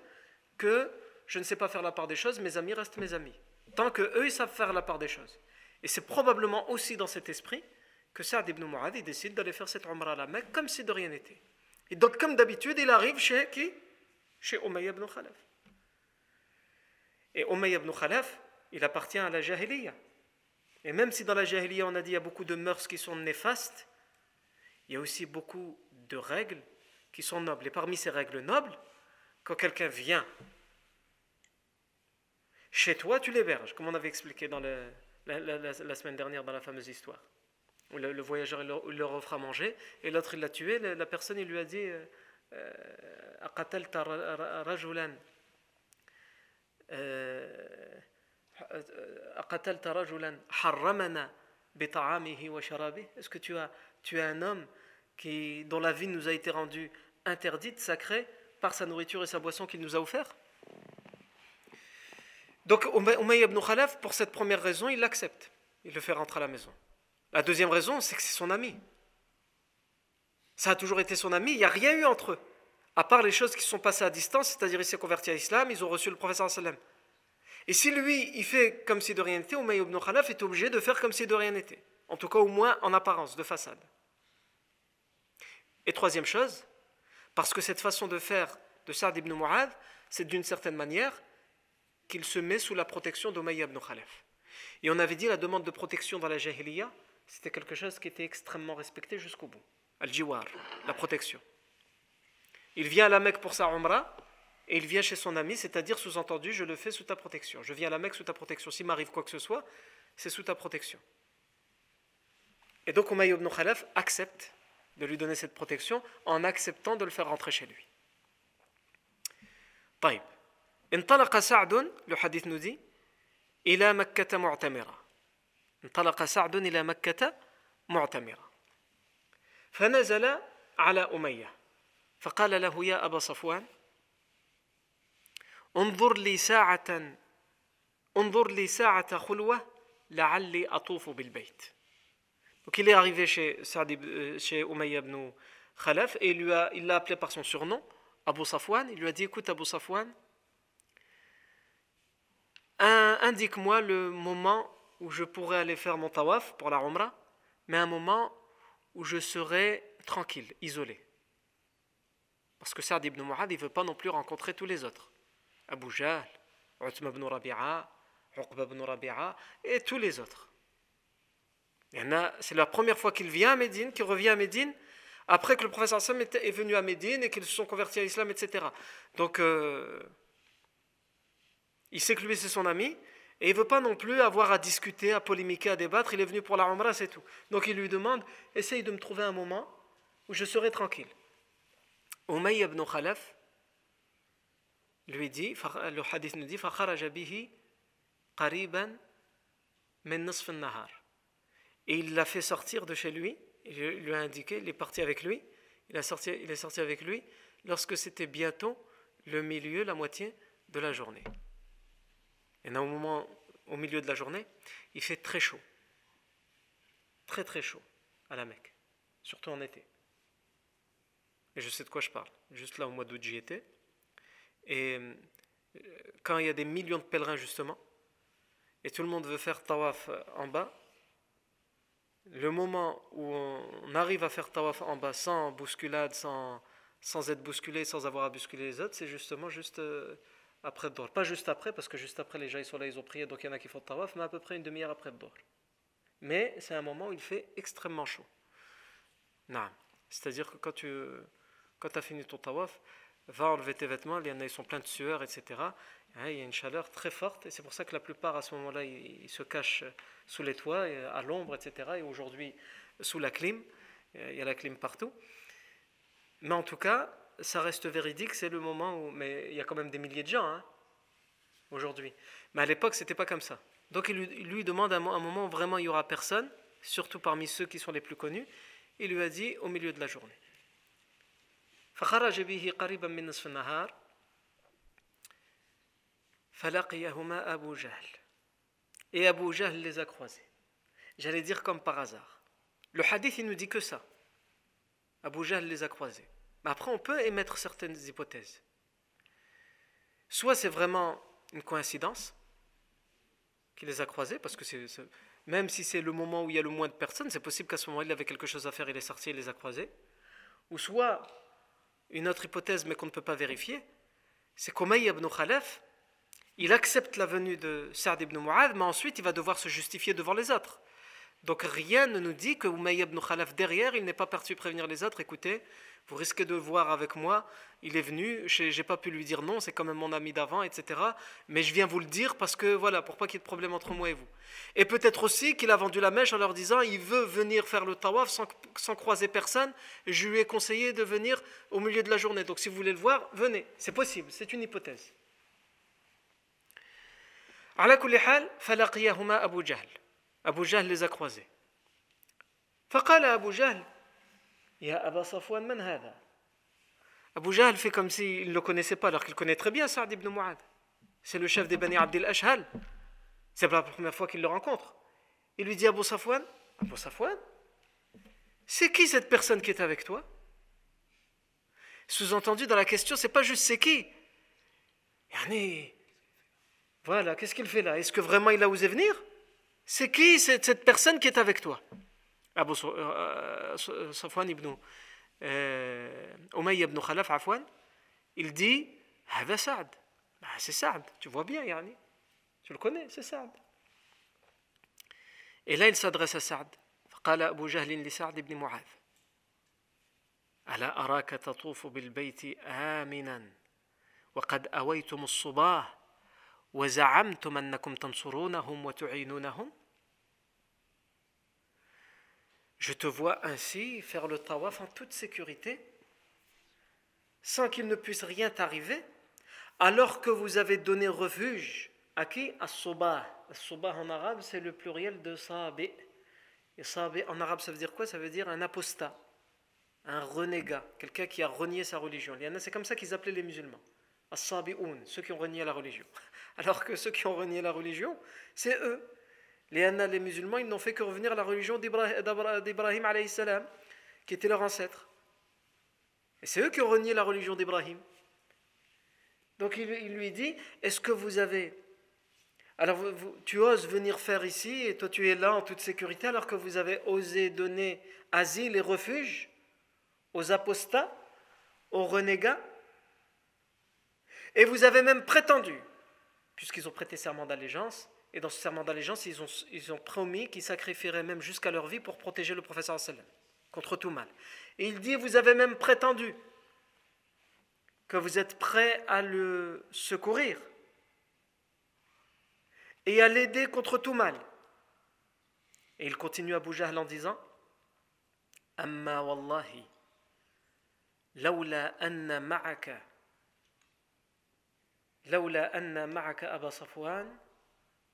que je ne sais pas faire la part des choses, mes amis restent mes amis. Tant que eux, ils savent faire la part des choses. Et c'est probablement aussi dans cet esprit que Saad ibn Mu'adh décide d'aller faire cette umrah à la Mecque comme si de rien n'était. Et donc, comme d'habitude, il arrive chez qui? Chez Umayy ibn Khalaf. Et Umayy ibn Khalaf, il appartient à la Jahiliya. Et même si dans la Jahiliya, on a dit qu'il y a beaucoup de mœurs qui sont néfastes, il y a aussi beaucoup de règles qui sont nobles. Et parmi ces règles nobles, quand quelqu'un vient chez toi, tu l'héberges, comme on avait expliqué dans la, semaine dernière dans la fameuse histoire. Le, voyageur leur, offre à manger et l'autre il l'a tué. La, personne il lui a dit euh, euh, euh, est-ce que tu as, tu un homme qui, dont la vie nous a été rendue interdite, sacrée, par sa nourriture et sa boisson qu'il nous a offert Donc Umayy ibn Khalaf, pour cette première raison, il l'accepte. Il le fait rentrer à la maison. La deuxième raison, c'est que c'est son ami. Ça a toujours été son ami, il n'y a rien eu entre eux. À part les choses qui sont passées à distance, c'est-à-dire il s'est converti à l'islam, ils ont reçu le professeur sallam. Et si lui, il fait comme si de rien n'était, Umayy ibn Khalaf est obligé de faire comme si de rien n'était. En tout cas, au moins en apparence, de façade. Et troisième chose, parce que cette façon de faire de Saad ibn Mu'adh, c'est d'une certaine manière qu'il se met sous la protection d'Umayya ibn Khalaf. Et on avait dit la demande de protection dans la Jahiliya, c'était quelque chose qui était extrêmement respecté jusqu'au bout. Al-Jiwar, la protection. Il vient à la Mecque pour sa Umrah, et il vient chez son ami, c'est-à-dire sous-entendu, je le fais sous ta protection. Je viens à la Mecque sous ta protection. S'il m'arrive quoi que ce soit, c'est sous ta protection. Et donc Umayy ibn Khalaf accepte de lui donner cette protection en acceptant de le faire rentrer chez lui. طيب انطلق سعد le hadith nous dit إلى مكة معتمرة انطلق سعد إلى مكة معتمرة فنزل على أمية فقال له يا أبا صفوان انظر لي ساعة انظر لي ساعة خلوة لعلي أطوف بالبيت donc il est arrivé chez, euh, chez ibn Khalaf et il l'a appelé par son surnom, Abu Safwan. Il lui a dit Écoute, Abu Safwan, indique-moi le moment où je pourrais aller faire mon tawaf pour la Umrah, mais un moment où je serai tranquille, isolé. Parce que Saad ibn Mu'ad, ne veut pas non plus rencontrer tous les autres. Abu Jahl, Utma ibn Rabi'a, Uqba ibn Rabi'a et tous les autres. C'est la première fois qu'il vient à Médine, qu'il revient à Médine, après que le professeur Sam est venu à Médine et qu'ils se sont convertis à l'islam, etc. Donc, euh, il sait que lui, c'est son ami, et il ne veut pas non plus avoir à discuter, à polémiquer, à débattre. Il est venu pour la Umrah, c'est tout. Donc, il lui demande essaye de me trouver un moment où je serai tranquille. Umayy ibn Khalaf lui dit le hadith nous dit Et il l'a fait sortir de chez lui il lui a indiqué, il est parti avec lui, il, sorti, est sorti avec lui lorsque c'était bientôt le milieu, la moitié de la journée. Et au au milieu de la journée, il fait très chaud. Très très chaud à la Mecque, surtout en été. Et je sais de quoi je parle. Juste là, au mois d'août, j'y étais. Et euh, quand il y a des millions de pèlerins, justement, et tout le monde veut faire tawaf en bas, le moment où on arrive à faire tawaf en bas sans bousculade, sans, sans être bousculé, sans avoir à bousculer les autres, c'est justement juste euh, après le Pas juste après, parce que juste après, les gens ils sont là, ils ont prié, donc il y en a qui font tawaf, mais à peu près une demi-heure après le Mais c'est un moment où il fait extrêmement chaud. C'est-à-dire que quand tu quand as fini ton tawaf, va enlever tes vêtements, il y en a, ils sont pleins de sueur, etc. il y a une chaleur très forte, et c'est pour ça que la plupart à ce moment-là, ils se cachent sous les toits, à l'ombre, etc. Et aujourd'hui, sous la clim, il y a la clim partout. Mais en tout cas, ça reste véridique, c'est le moment où. Mais il y a quand même des milliers de gens hein, aujourd'hui. Mais à l'époque, c'était pas comme ça. Donc il lui, demande un, un moment où vraiment il y aura personne, surtout parmi ceux qui sont les plus connus. Il lui a dit au milieu de la journée. Et Abu Jahl les a croisés. J'allais dire comme par hasard. Le hadith, il nous dit que ça. Abu Jahl les a croisés. Mais après, on peut émettre certaines hypothèses. Soit c'est vraiment une coïncidence qu'il les a croisés, parce que même si c'est le moment où il y a le moins de personnes, c'est possible qu'à ce moment-là, il avait quelque chose à faire, il est sorti, il les a croisés. Ou soit, une autre hypothèse, mais qu'on ne peut pas vérifier, c'est qu'Omaï ibn Khalaf, il accepte la venue de Sa'd ibn Mu'adh, mais ensuite il va devoir se justifier devant les autres. Donc rien ne nous dit que Umayy ibn Khalaf derrière, il n'est pas parti prévenir les autres. Écoutez, vous risquez de voir avec moi, il est venu, j'ai pas pu lui dire non, c'est quand même mon ami d'avant, etc. Mais je viens vous le dire parce que voilà, pour pas qu'il y ait de problème entre moi et vous. Et peut-être aussi qu'il a vendu la mèche en leur disant, il veut venir faire le tawaf sans, sans croiser personne. Je lui ai conseillé de venir au milieu de la journée. Donc si vous voulez le voir, venez. C'est possible, c'est une hypothèse. على كل حال فلقيهما أبو جهل أبو جهل les a croisés فقال أبو جهل يا أبا صفوان من هذا Abu Jahl fait comme s'il ne le connaissait pas, alors qu'il connaît très bien Saad ibn Mu'ad. C'est le chef des Bani Abdel Ashhal. C'est pas la première fois qu'il le rencontre. Il lui dit Abu Safwan Abu Safwan C'est qui cette personne qui est avec toi Sous-entendu dans la question, c'est pas juste c'est qui. Yani, voilà, qu'est-ce qu'il fait là Est-ce que vraiment il a osé venir C'est qui cette, cette, personne qui est avec toi Abu euh, euh, Safwan ibn euh, Umayy ibn Khalaf, Afwan, il dit Hada Saad. Bah, c'est Saad, tu vois bien, yani. Tu le connais, c'est Saad. Et là, il s'adresse à Saad. فقال أبو جهل لسعد بن معاذ ألا أراك تطوف بالبيت آمنا وقد أويتم الصباه وزعمتم أنكم تنصرونهم وتعينونهم Je te vois ainsi faire le tawaf en toute sécurité, sans qu'il ne puisse rien t'arriver, alors que vous avez donné refuge à qui À Soba. Soba en arabe, c'est le pluriel de Sabi. Et Sabi en arabe, ça veut dire quoi Ça veut dire un apostat, un renégat, quelqu'un qui a renié sa religion. C'est comme ça qu'ils appelaient les musulmans. As-Sabi'un, ceux qui ont renié la religion. Alors que ceux qui ont renié la religion, c'est eux. Les les musulmans, ils n'ont fait que revenir à la religion d'Ibrahim, qui était leur ancêtre. Et c'est eux qui ont renié la religion d'Ibrahim. Donc il, lui dit, est-ce que vous avez... Alors tu oses venir faire ici, et toi tu es là en toute sécurité, alors que vous avez osé donner asile et refuge aux apostats aux renégats, et vous avez même prétendu, puisqu'ils ont prêté serment d'allégeance, et dans ce serment d'allégeance, ils ont, promis qu'ils sacrifieraient même jusqu'à leur vie pour protéger le professeur sallam contre tout mal. Et il dit, vous avez même prétendu que vous êtes prêt à le secourir et à l'aider contre tout mal. Et il continue à bouger en disant Amma wallahi, anna ma'aka, laula anna ma'aka Aba Safwan,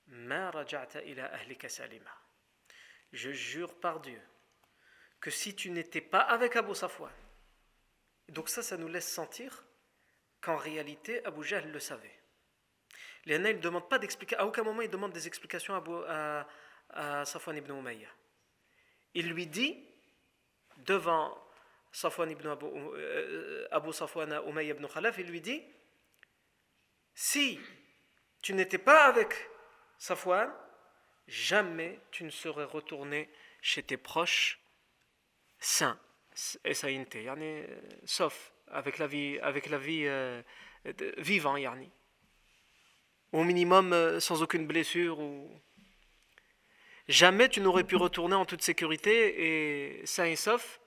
ma raja'ta ila ahlika salima. Je jure par Dieu que si tu n'étais pas avec Abu Safwan, donc ça, ça nous laisse sentir qu'en réalité, Abu Jahl le savait. Les ne demandent pas d'explication, à aucun moment il demande des explications à, à, Safwan ibn Umayya. Il lui dit, devant Safwan ibn Abu, euh, Abu Safwan Umayya ibn Khalaf, il lui dit, si tu n'étais pas avec Safwan, jamais tu ne serais retourné chez tes proches sains, sauf avec la vie, avec la vie euh, vivant, yani. au minimum euh, sans aucune blessure. Ou... Jamais tu n'aurais pu retourner en toute sécurité et sain et sauf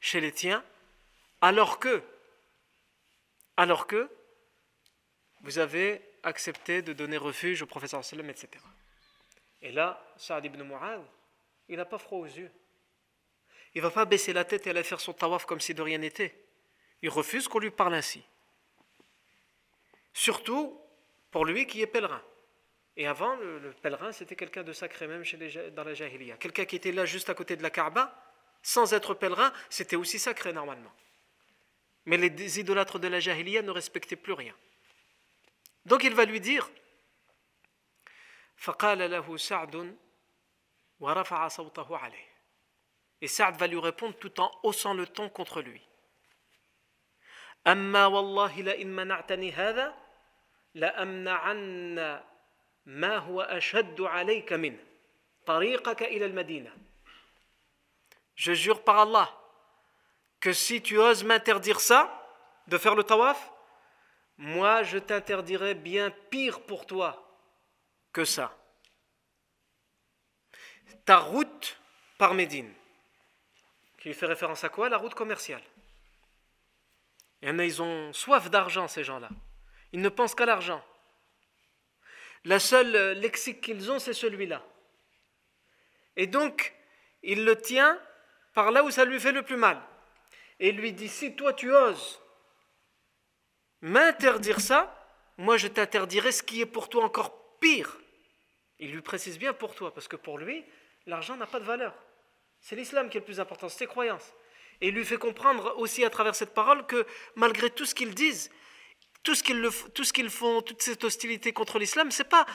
chez les tiens, alors que, alors que vous avez accepté de donner refuge au professeur sallam, etc. Et là, Saad ibn Mu'ad, il n'a pas froid aux yeux. Il ne va pas baisser la tête et aller faire son tawaf comme si de rien n'était. Il refuse qu'on lui parle ainsi. Surtout pour lui qui est pèlerin. Et avant, le, pèlerin, c'était quelqu'un de sacré même chez les, dans la Jahiliya. Quelqu'un qui était là juste à côté de la Kaaba, sans être pèlerin, c'était aussi sacré normalement. Mais les idolâtres de la Jahiliya ne respectaient plus rien. Donc il va lui dire Et Saad va lui répondre tout en haussant le ton contre lui. Je jure par Allah que si tu oses m'interdire ça, de faire le tawaf, moi je t'interdirai bien pire pour toi que ça. Ta route par Médine, qui fait référence à quoi La route commerciale? Il y en ils ont soif d'argent, ces gens-là. Ils ne pensent qu'à l'argent. La seule euh, lexique qu'ils ont, c'est celui-là. Et donc, il le tient par là où ça lui fait le plus mal. Et lui dit, si toi tu oses m'interdire ça, moi je t'interdirai ce qui est pour toi encore pire. Il lui précise bien pour toi, parce que pour lui, l'argent n'a pas de valeur. C'est l'islam qui est le plus important, c'est ses croyances. Et il lui fait comprendre aussi à travers cette parole que malgré tout ce qu'ils disent, tout ce qu'ils, font, toute cette hostilité contre l'islam, c'est pas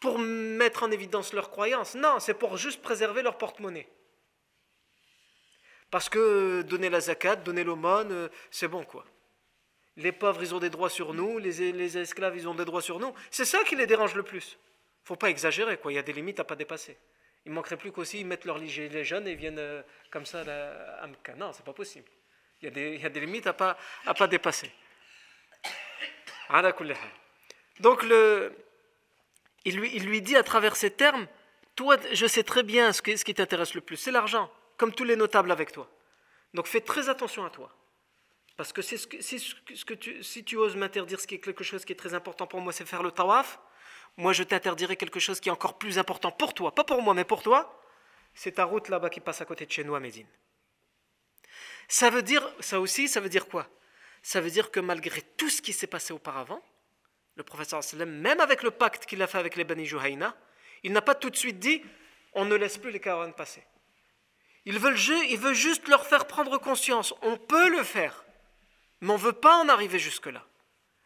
pour mettre en évidence leurs croyances, non, c'est pour juste préserver leur porte-monnaie. Parce que donner la zakat, donner l'aumône, euh, c'est bon quoi. Les pauvres, ils ont des droits sur nous, les, esclaves, ils ont des droits sur nous. C'est ça qui les dérange le plus. Faut pas exagérer, quoi. Il y a des limites à pas dépasser. Il manquerait plus qu'aussi ils mettent leur les jeunes et viennent euh, comme ça à Mecca. Non, c'est pas possible. Il y, a des, limites à pas, pas dépasser. Donc le, il, lui, dit à travers ces termes, toi, je sais très bien ce qui t'intéresse le plus, c'est l'argent, comme tous les notables avec toi. Donc fais très attention à toi. Parce que, ce que, ce que si tu oses m'interdire ce qui est quelque chose qui est très important pour moi, c'est faire le tawaf, moi je t'interdirai quelque chose qui est encore plus important pour toi, pas pour moi, mais pour toi, c'est ta route là-bas qui passe à côté de chez nous à Médine. Ça veut dire, ça aussi, ça veut dire quoi? Ça veut dire que malgré tout ce qui s'est passé auparavant, le professeur même avec le pacte qu'il a fait avec les Bani Juhayna, il n'a pas tout de suite dit on ne laisse plus les caravanes passer. Il veut juste leur faire prendre conscience. On peut le faire, mais on ne veut pas en arriver jusque-là.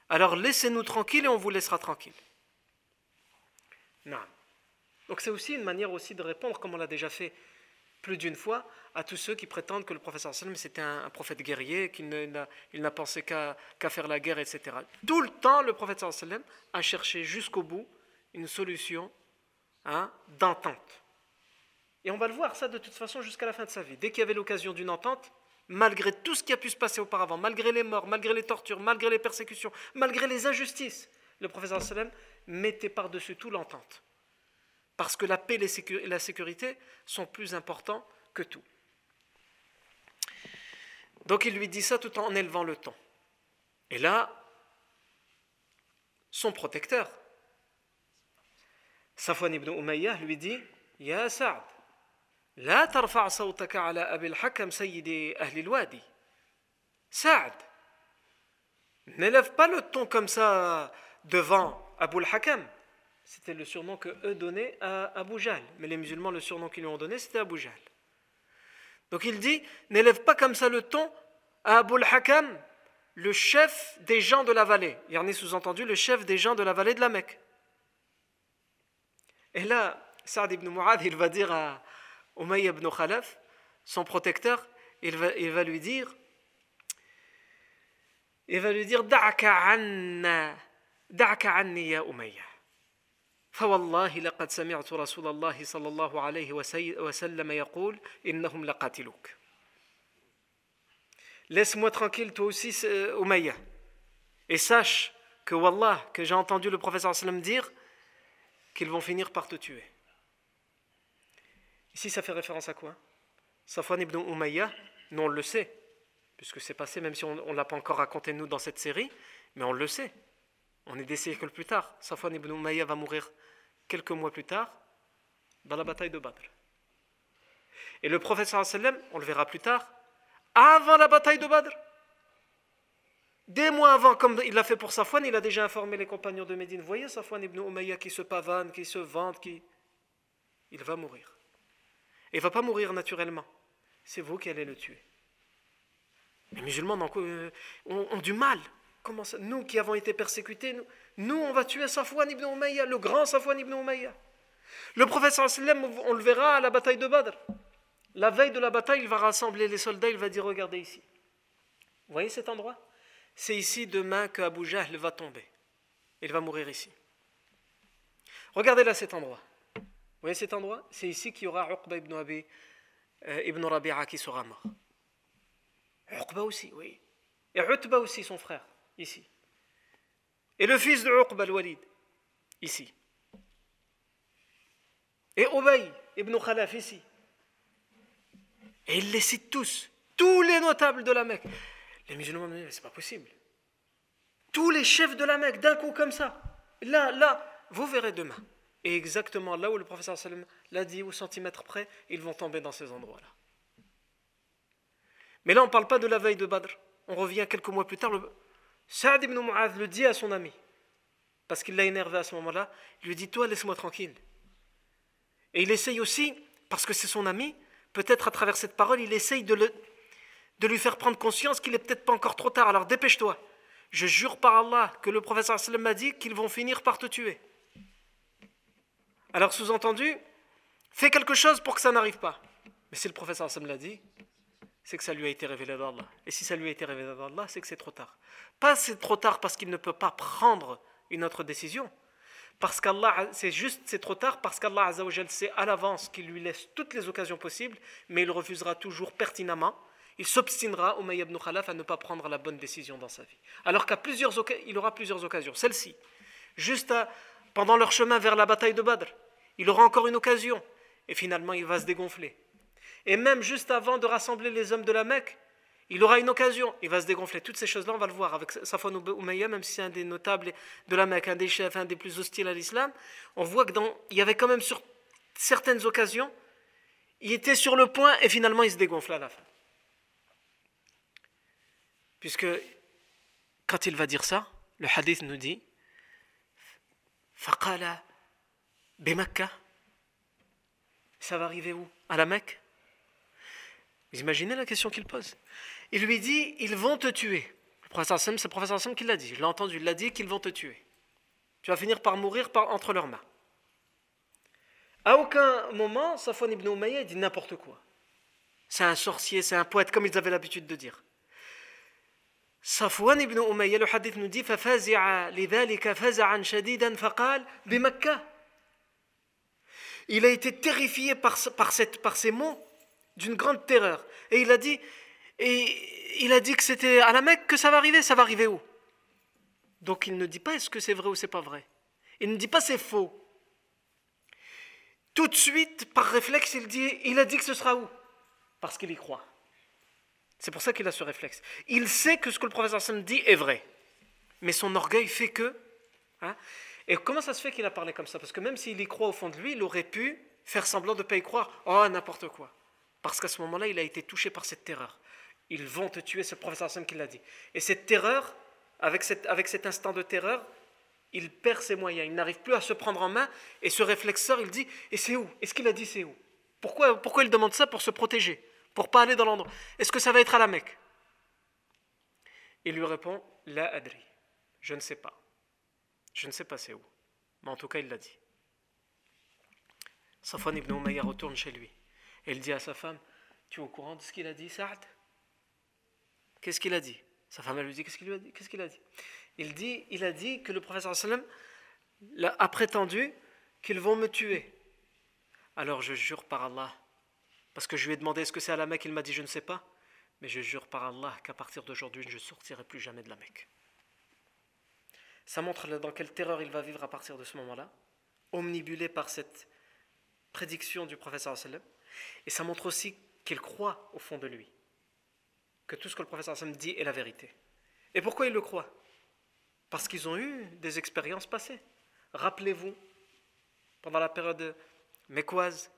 Alors laissez-nous tranquilles et on vous laissera tranquille. Non. Donc c'est aussi une manière aussi de répondre, comme on l'a déjà fait plus d'une fois, à tous ceux qui prétendent que le professeur sallam c'était un, prophète guerrier, qu'il n'a pensé qu'à faire la guerre, etc. Tout le temps, le prophète sallam a cherché jusqu'au bout une solution hein, d'entente. Et on va le voir ça de toute façon jusqu'à la fin de sa vie. Dès qu'il y avait l'occasion d'une entente, malgré tout ce qui a pu se passer auparavant, malgré les morts, malgré les tortures, malgré les persécutions, malgré les injustices, le professeur sallam mettait par-dessus tout l'entente. Parce que la paix et la sécurité sont plus importants que tout. Donc il lui dit ça tout en élevant le ton. Et là, son protecteur, Safwan ibn Umayyah, lui dit Ya Sa'd, tarfa' sawtaka ala Abil Hakam sayyidi ahli al-wadi. Sa'd, n'élève pas le ton comme ça devant Abu al-Hakam. C'était le surnom que eux donnaient à Abu Jahl. Mais les musulmans, le surnom qu'ils lui ont donné, c'était Abu Jahl. Donc il dit N'élève pas comme ça le ton à Abu al-Hakam, le chef des gens de la vallée. Il y en a sous-entendu le chef des gens de la vallée de la Mecque. Et là, Saad ibn Mu'adh, il va dire à Umayy ibn Khalaf, son protecteur, il va, il va lui dire il va lui dire Da'aka anna, da'aka anni ya Umayya. فوالله لقد سمعت رسول الله صلى الله عليه وسلم يقول إنهم لقاتلوك Laisse-moi tranquille, toi aussi, Umayya. Et sache que, Wallah, que j'ai entendu le professeur sallam dire qu'ils vont finir par te tuer. Ici, ça fait référence à quoi? Safwan ibn Umayya, nous on le sait, puisque c'est passé, même si on ne l'a pas encore raconté nous dans cette série, mais on le sait. On est des siècles plus tard. Safwan ibn Umayya va mourir quelques mois plus tard dans la bataille de Badr. Et le professeur sallam, on le verra plus tard, avant la bataille de Badr. Des mois avant, comme il l'a fait pour Safwan, il a déjà informé les compagnons de Médine. Voyez Safwan ibn Umayya qui se pavane, qui se vante, qui. Il va mourir. Et va pas mourir naturellement. C'est vous qui allez le tuer. Les musulmans euh, ont, du mal. Comment ça Nous qui avons été persécutés, nous, on va tuer Safwan ibn Umayya, le grand Safwan ibn Umayya. Le prophète on le verra à la bataille de Badr. La veille de la bataille, il va rassembler les soldats, il va dire Regardez ici. Vous voyez cet endroit? C'est ici demain que Abu Jahl va tomber. Il va mourir ici. Regardez là cet endroit. Vous voyez cet endroit? C'est ici qu'il y aura Uqba ibn Abi euh, ibn Rabi'a qui sera mort. Uqba aussi, oui. Et Utba aussi, son frère, ici. Et le fils de Uqba al-Walid, ici. Et Ubay ibn Khalaf, ici. Et il les cite tous, tous les notables de la Mecque. Les musulmans me disent, c'est pas possible. Tous les chefs de la Mecque, d'un coup comme ça. Là, là, vous verrez demain. Et exactement là où le professeur sallam l'a dit, au centimètre près, ils vont tomber dans ces endroits-là. Mais là, on ne parle pas de la veille de Badr. On revient quelques mois plus tard. Saad ibn Mu'adh le dit à son ami, parce qu'il l'a énervé à ce moment-là. Il lui dit Toi, laisse-moi tranquille. Et il essaye aussi, parce que c'est son ami, peut-être à travers cette parole, il essaye de, de lui faire prendre conscience qu'il n'est peut-être pas encore trop tard. Alors dépêche-toi. Je jure par Allah que le professeur sallam m'a dit qu'ils vont finir par te tuer. Alors sous-entendu, fais quelque chose pour que ça n'arrive pas. Mais si le professeur sallam l'a dit, c'est que ça lui a été révélé d'Allah. Et si ça lui a été révélé d'Allah, c'est que c'est trop tard. Pas c'est trop tard parce qu'il ne peut pas prendre une autre décision, parce qu'Allah, c'est juste, c'est trop tard, parce qu'Allah Azzawajal sait à l'avance qu'il lui laisse toutes les occasions possibles, mais il refusera toujours pertinemment, il s'obstinera, au ibn Khalaf, à ne pas prendre la bonne décision dans sa vie. Alors qu'à plusieurs il aura plusieurs occasions. Celle-ci, juste pendant leur chemin vers la bataille de Badr, il aura encore une occasion, et finalement il va se dégonfler. Et même juste avant de rassembler les hommes de la Mecque, il aura une occasion, il va se dégonfler. Toutes ces choses-là, on va le voir avec Safwan Umayya, même si c'est un des notables de la Mecque, un des chefs, un des plus hostiles à l'islam. On voit qu'il y avait quand même sur certaines occasions, il était sur le point et finalement il se dégonfle à la fin. Puisque quand il va dire ça, le hadith nous dit Mecca. Ça va arriver où? À la Mecque? Vous imaginez la question qu'il pose? Il lui dit Ils vont te tuer. Le professeur c'est le professeur Sam qui l'a dit. Je l'ai entendu. Il l'a dit qu'ils vont te tuer. Tu vas finir par mourir entre leurs mains. À aucun moment, Safwan ibn Umayya dit n'importe quoi. C'est un sorcier, c'est un poète, comme ils avaient l'habitude de dire. Safwan ibn Umayya, le hadith nous dit Il a été terrifié par, ces mots d'une grande terreur. Et il a dit Et que c'était à la Mecque que ça va arriver, ça va arriver où? Donc il ne dit pas est-ce que c'est vrai ou c'est pas vrai. Il ne dit pas c'est faux. Tout de suite, par réflexe, il, dit, il a dit que ce sera où? Parce qu'il y croit. C'est pour ça qu'il a ce réflexe. Il sait que ce que le professeur Sam dit est vrai. Mais son orgueil fait que. Hein, et comment ça se fait qu'il a parlé comme ça? Parce que même s'il y croit au fond de lui, il aurait pu faire semblant de ne pas y croire. Oh, n'importe quoi. Parce qu'à ce moment-là, il a été touché par cette terreur. Ils vont te tuer, le professeur Hassan qui l'a dit. Et cette terreur, avec, avec cet instant de terreur, il perd ses moyens, il n'arrive plus à se prendre en main, et ce réflexeur, il dit, et c'est où? Est-ce qu'il a dit c'est où? Pourquoi, pourquoi il demande ça? Pour se protéger, pour pas aller dans l'endroit. Est-ce que ça va être à la Mecque? Il lui répond, la adri, je ne sais pas. Je ne sais pas c'est où. Mais en tout cas, il l'a dit. Safwan ibn Umayya retourne chez lui. Et il dit à sa femme Tu es au courant de ce qu'il a dit, Saad? Qu'est-ce qu'il a dit? Sa femme lui dit Qu'est-ce qu'il a dit? Qu'il a dit? Il, dit il a dit que le professeur a prétendu qu'ils vont me tuer. Alors je jure par Allah, parce que je lui ai demandé Est-ce que c'est à la Mecque? Il m'a dit Je ne sais pas. Mais je jure par Allah qu'à partir d'aujourd'hui, je ne sortirai plus jamais de la Mecque. Ça montre dans quelle terreur il va vivre à partir de ce moment-là, omnibulé par cette prédiction du professeur sallam. Et ça montre aussi qu'il croit au fond de lui que tout ce que le professeur sallam dit est la vérité. Et pourquoi il le croit? Parce qu'ils ont eu des expériences passées. Rappelez-vous, pendant la période mécoise,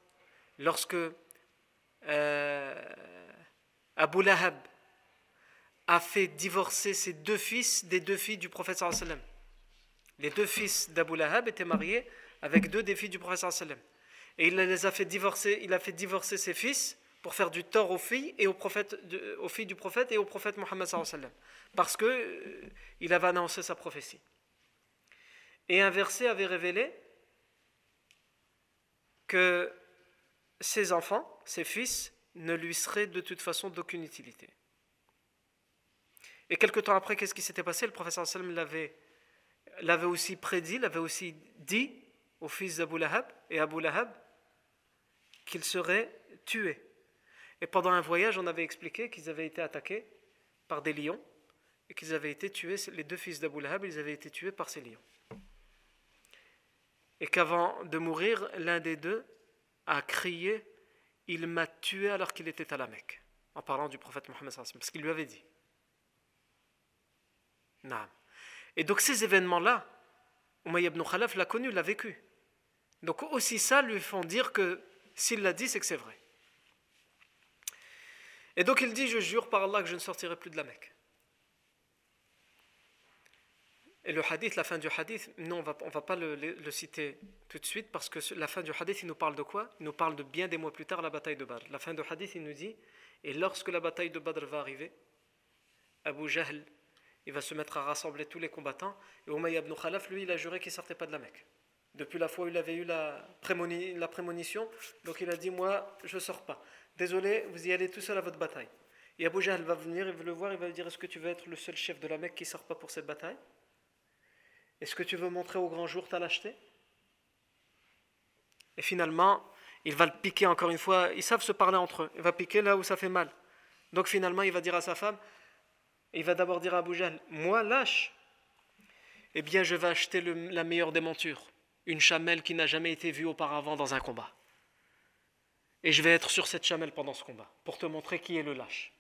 lorsque euh, Abu Lahab a fait divorcer ses deux fils des deux filles du professeur sallam. Les deux fils d'Abu Lahab étaient mariés avec deux des filles du professeur sallam. Et il les a fait divorcer, il a fait divorcer ses fils pour faire du tort aux filles et aux, aux filles du prophète et au prophète Mohammed parce que euh, il avait annoncé sa prophétie. Et un verset avait révélé que ses enfants, ses fils, ne lui seraient de toute façon d'aucune utilité. Et quelque temps après, qu'est-ce qui s'était passé? Le professeur sallam l'avait, l'avait aussi prédit, l'avait aussi dit au fils d'Abu Lahab et Abu Lahab qu'ils seraient tués. Et pendant un voyage, on avait expliqué qu'ils avaient été attaqués par des lions et qu'ils avaient été tués, les deux fils d'Abu Lahab, ils avaient été tués par ces lions. Et qu'avant de mourir, l'un des deux a crié Il m'a tué alors qu'il était à la Mecque, en parlant du prophète Mohammed, parce qu'il lui avait dit. Et donc ces événements-là, Umayy ibn Khalaf l'a connu, l'a vécu. Donc aussi ça lui font dire que s'il l'a dit, c'est que c'est vrai. Et donc il dit, je jure par Allah que je ne sortirai plus de la Mecque. Et le hadith, la fin du hadith, non, on va, ne va pas le, citer tout de suite parce que la fin du hadith, il nous parle de quoi? Il nous parle de bien des mois plus tard, la bataille de Badr. La fin du hadith, il nous dit, et lorsque la bataille de Badr va arriver, Abu Jahl, il va se mettre à rassembler tous les combattants, et Umayy ibn Khalaf, lui, il a juré qu'il ne sortait pas de la Mecque depuis la fois où il avait eu la, prémonition. Donc il a dit Moi, je ne sors pas. Désolé, vous y allez tout seul à votre bataille. Et Abu Jahl va venir, il va le voir, il va lui dire Est-ce que tu veux être le seul chef de la Mecque qui ne sort pas pour cette bataille? Est-ce que tu veux montrer au grand jour ta lâcheté? Et finalement, il va le piquer encore une fois. Ils savent se parler entre eux. Il va piquer là où ça fait mal. Donc finalement, il va dire à sa femme Il va d'abord dire à Abu Moi, lâche, eh bien, je vais acheter la meilleure des montures une chamelle qui n'a jamais été vue auparavant dans un combat. Et je vais être sur cette chamelle pendant ce combat, pour te montrer qui est le lâche.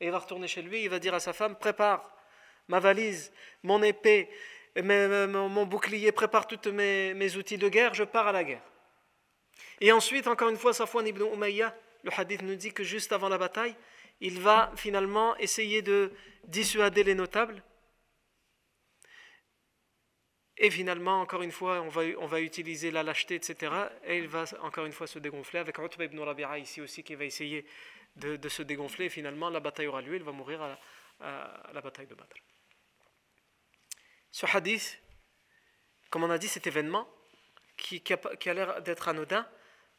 Et il va retourner chez lui, il va dire à sa femme, prépare ma valise, mon épée, mon bouclier, prépare tous mes, mes, outils de guerre, je pars à la guerre. Et ensuite, encore une fois, Safwan ibn Umayya, le hadith nous dit que juste avant la bataille, il va finalement essayer de dissuader les notables et finalement, encore une fois, on va, on va utiliser la lâcheté, etc. Et il va encore une fois se dégonfler, avec Utba ibn Rabi'a ici aussi qui va essayer de, se dégonfler. Et finalement, la bataille aura lieu, il va mourir à, la bataille de Badr. Ce hadith, comme on a dit, cet événement, qui, qui a, l'air d'être anodin,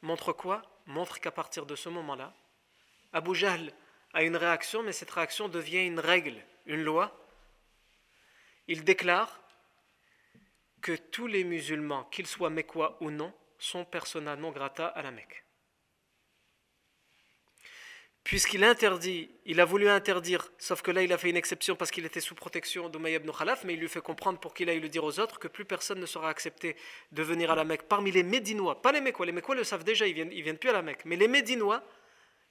montre quoi? Montre qu'à partir de ce moment-là, Abu Jahl a une réaction, mais cette réaction devient une règle, une loi. Il déclare que tous les musulmans, qu'ils soient mécois ou non, sont persona non grata à la Mecque. puisqu'il interdit, il a voulu interdire, sauf que là il a fait une exception parce qu'il était sous protection d'Umayy ibn Khalaf, mais il lui fait comprendre pour qu'il aille le dire aux autres que plus personne ne sera accepté de venir à la Mecque parmi les Médinois, pas les Mécois, les Mécois le savent déjà, ils viennent, viennent plus à la Mecque, mais les Médinois,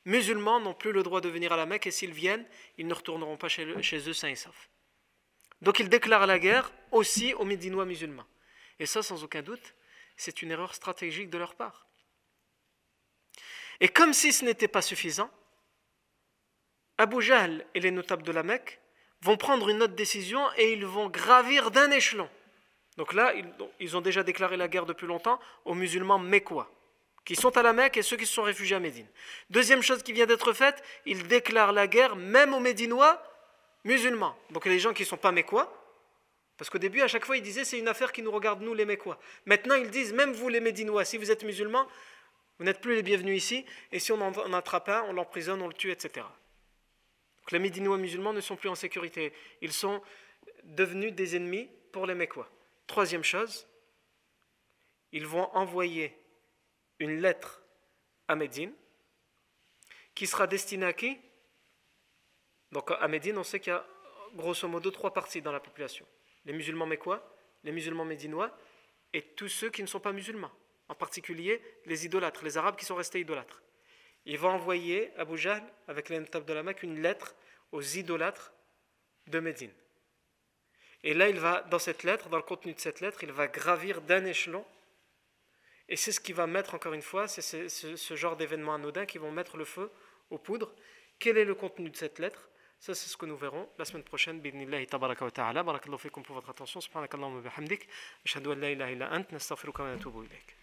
musulmans, n'ont plus le droit de venir à la Mecque et s'ils viennent, ils ne retourneront pas chez, eux sains et saufs. Donc il déclare la guerre aussi aux Médinois musulmans. Et ça, sans aucun doute, c'est une erreur stratégique de leur part. Et comme si ce n'était pas suffisant, Abu Jahl et les notables de la Mecque vont prendre une autre décision et ils vont gravir d'un échelon. Donc là, ils ont déjà déclaré la guerre depuis longtemps aux musulmans mécois, qui sont à la Mecque et ceux qui se sont réfugiés à Médine. Deuxième chose qui vient d'être faite, ils déclarent la guerre même aux Médinois musulmans. Donc les gens qui ne sont pas mécois, parce qu'au début, à chaque fois, ils disaient c'est une affaire qui nous regarde, nous les mécois. Maintenant, ils disent même vous les Médinois, si vous êtes musulmans, vous n'êtes plus les bienvenus ici, et si on en attrape un, on l'emprisonne, on le tue, etc les Médinois musulmans ne sont plus en sécurité. Ils sont devenus des ennemis pour les Mécois. Troisième chose, ils vont envoyer une lettre à Médine qui sera destinée à qui? Donc à Médine, on sait qu'il y a grosso modo trois parties dans la population. Les musulmans mécois, les musulmans médinois et tous ceux qui ne sont pas musulmans. En particulier les idolâtres, les arabes qui sont restés idolâtres. Il va envoyer Abu Jahl, avec les notables de la Mecque, une lettre aux idolâtres de Médine. Et là, il va, dans cette lettre, dans le contenu de cette lettre, il va gravir d'un échelon. Et c'est ce qui va mettre, encore une fois, c'est ce, genre d'événements anodins qui vont mettre le feu aux poudres. Quel est le contenu de cette lettre? Ça, c'est ce que nous verrons la semaine prochaine. Bidnillahi tabaraka wa ta'ala. Barakallahu fikum pour votre attention. Subhanakallahu wa bihamdik. Ashhadu an la ilaha illa ant. Nastaghfiruka wa natubu ilayk.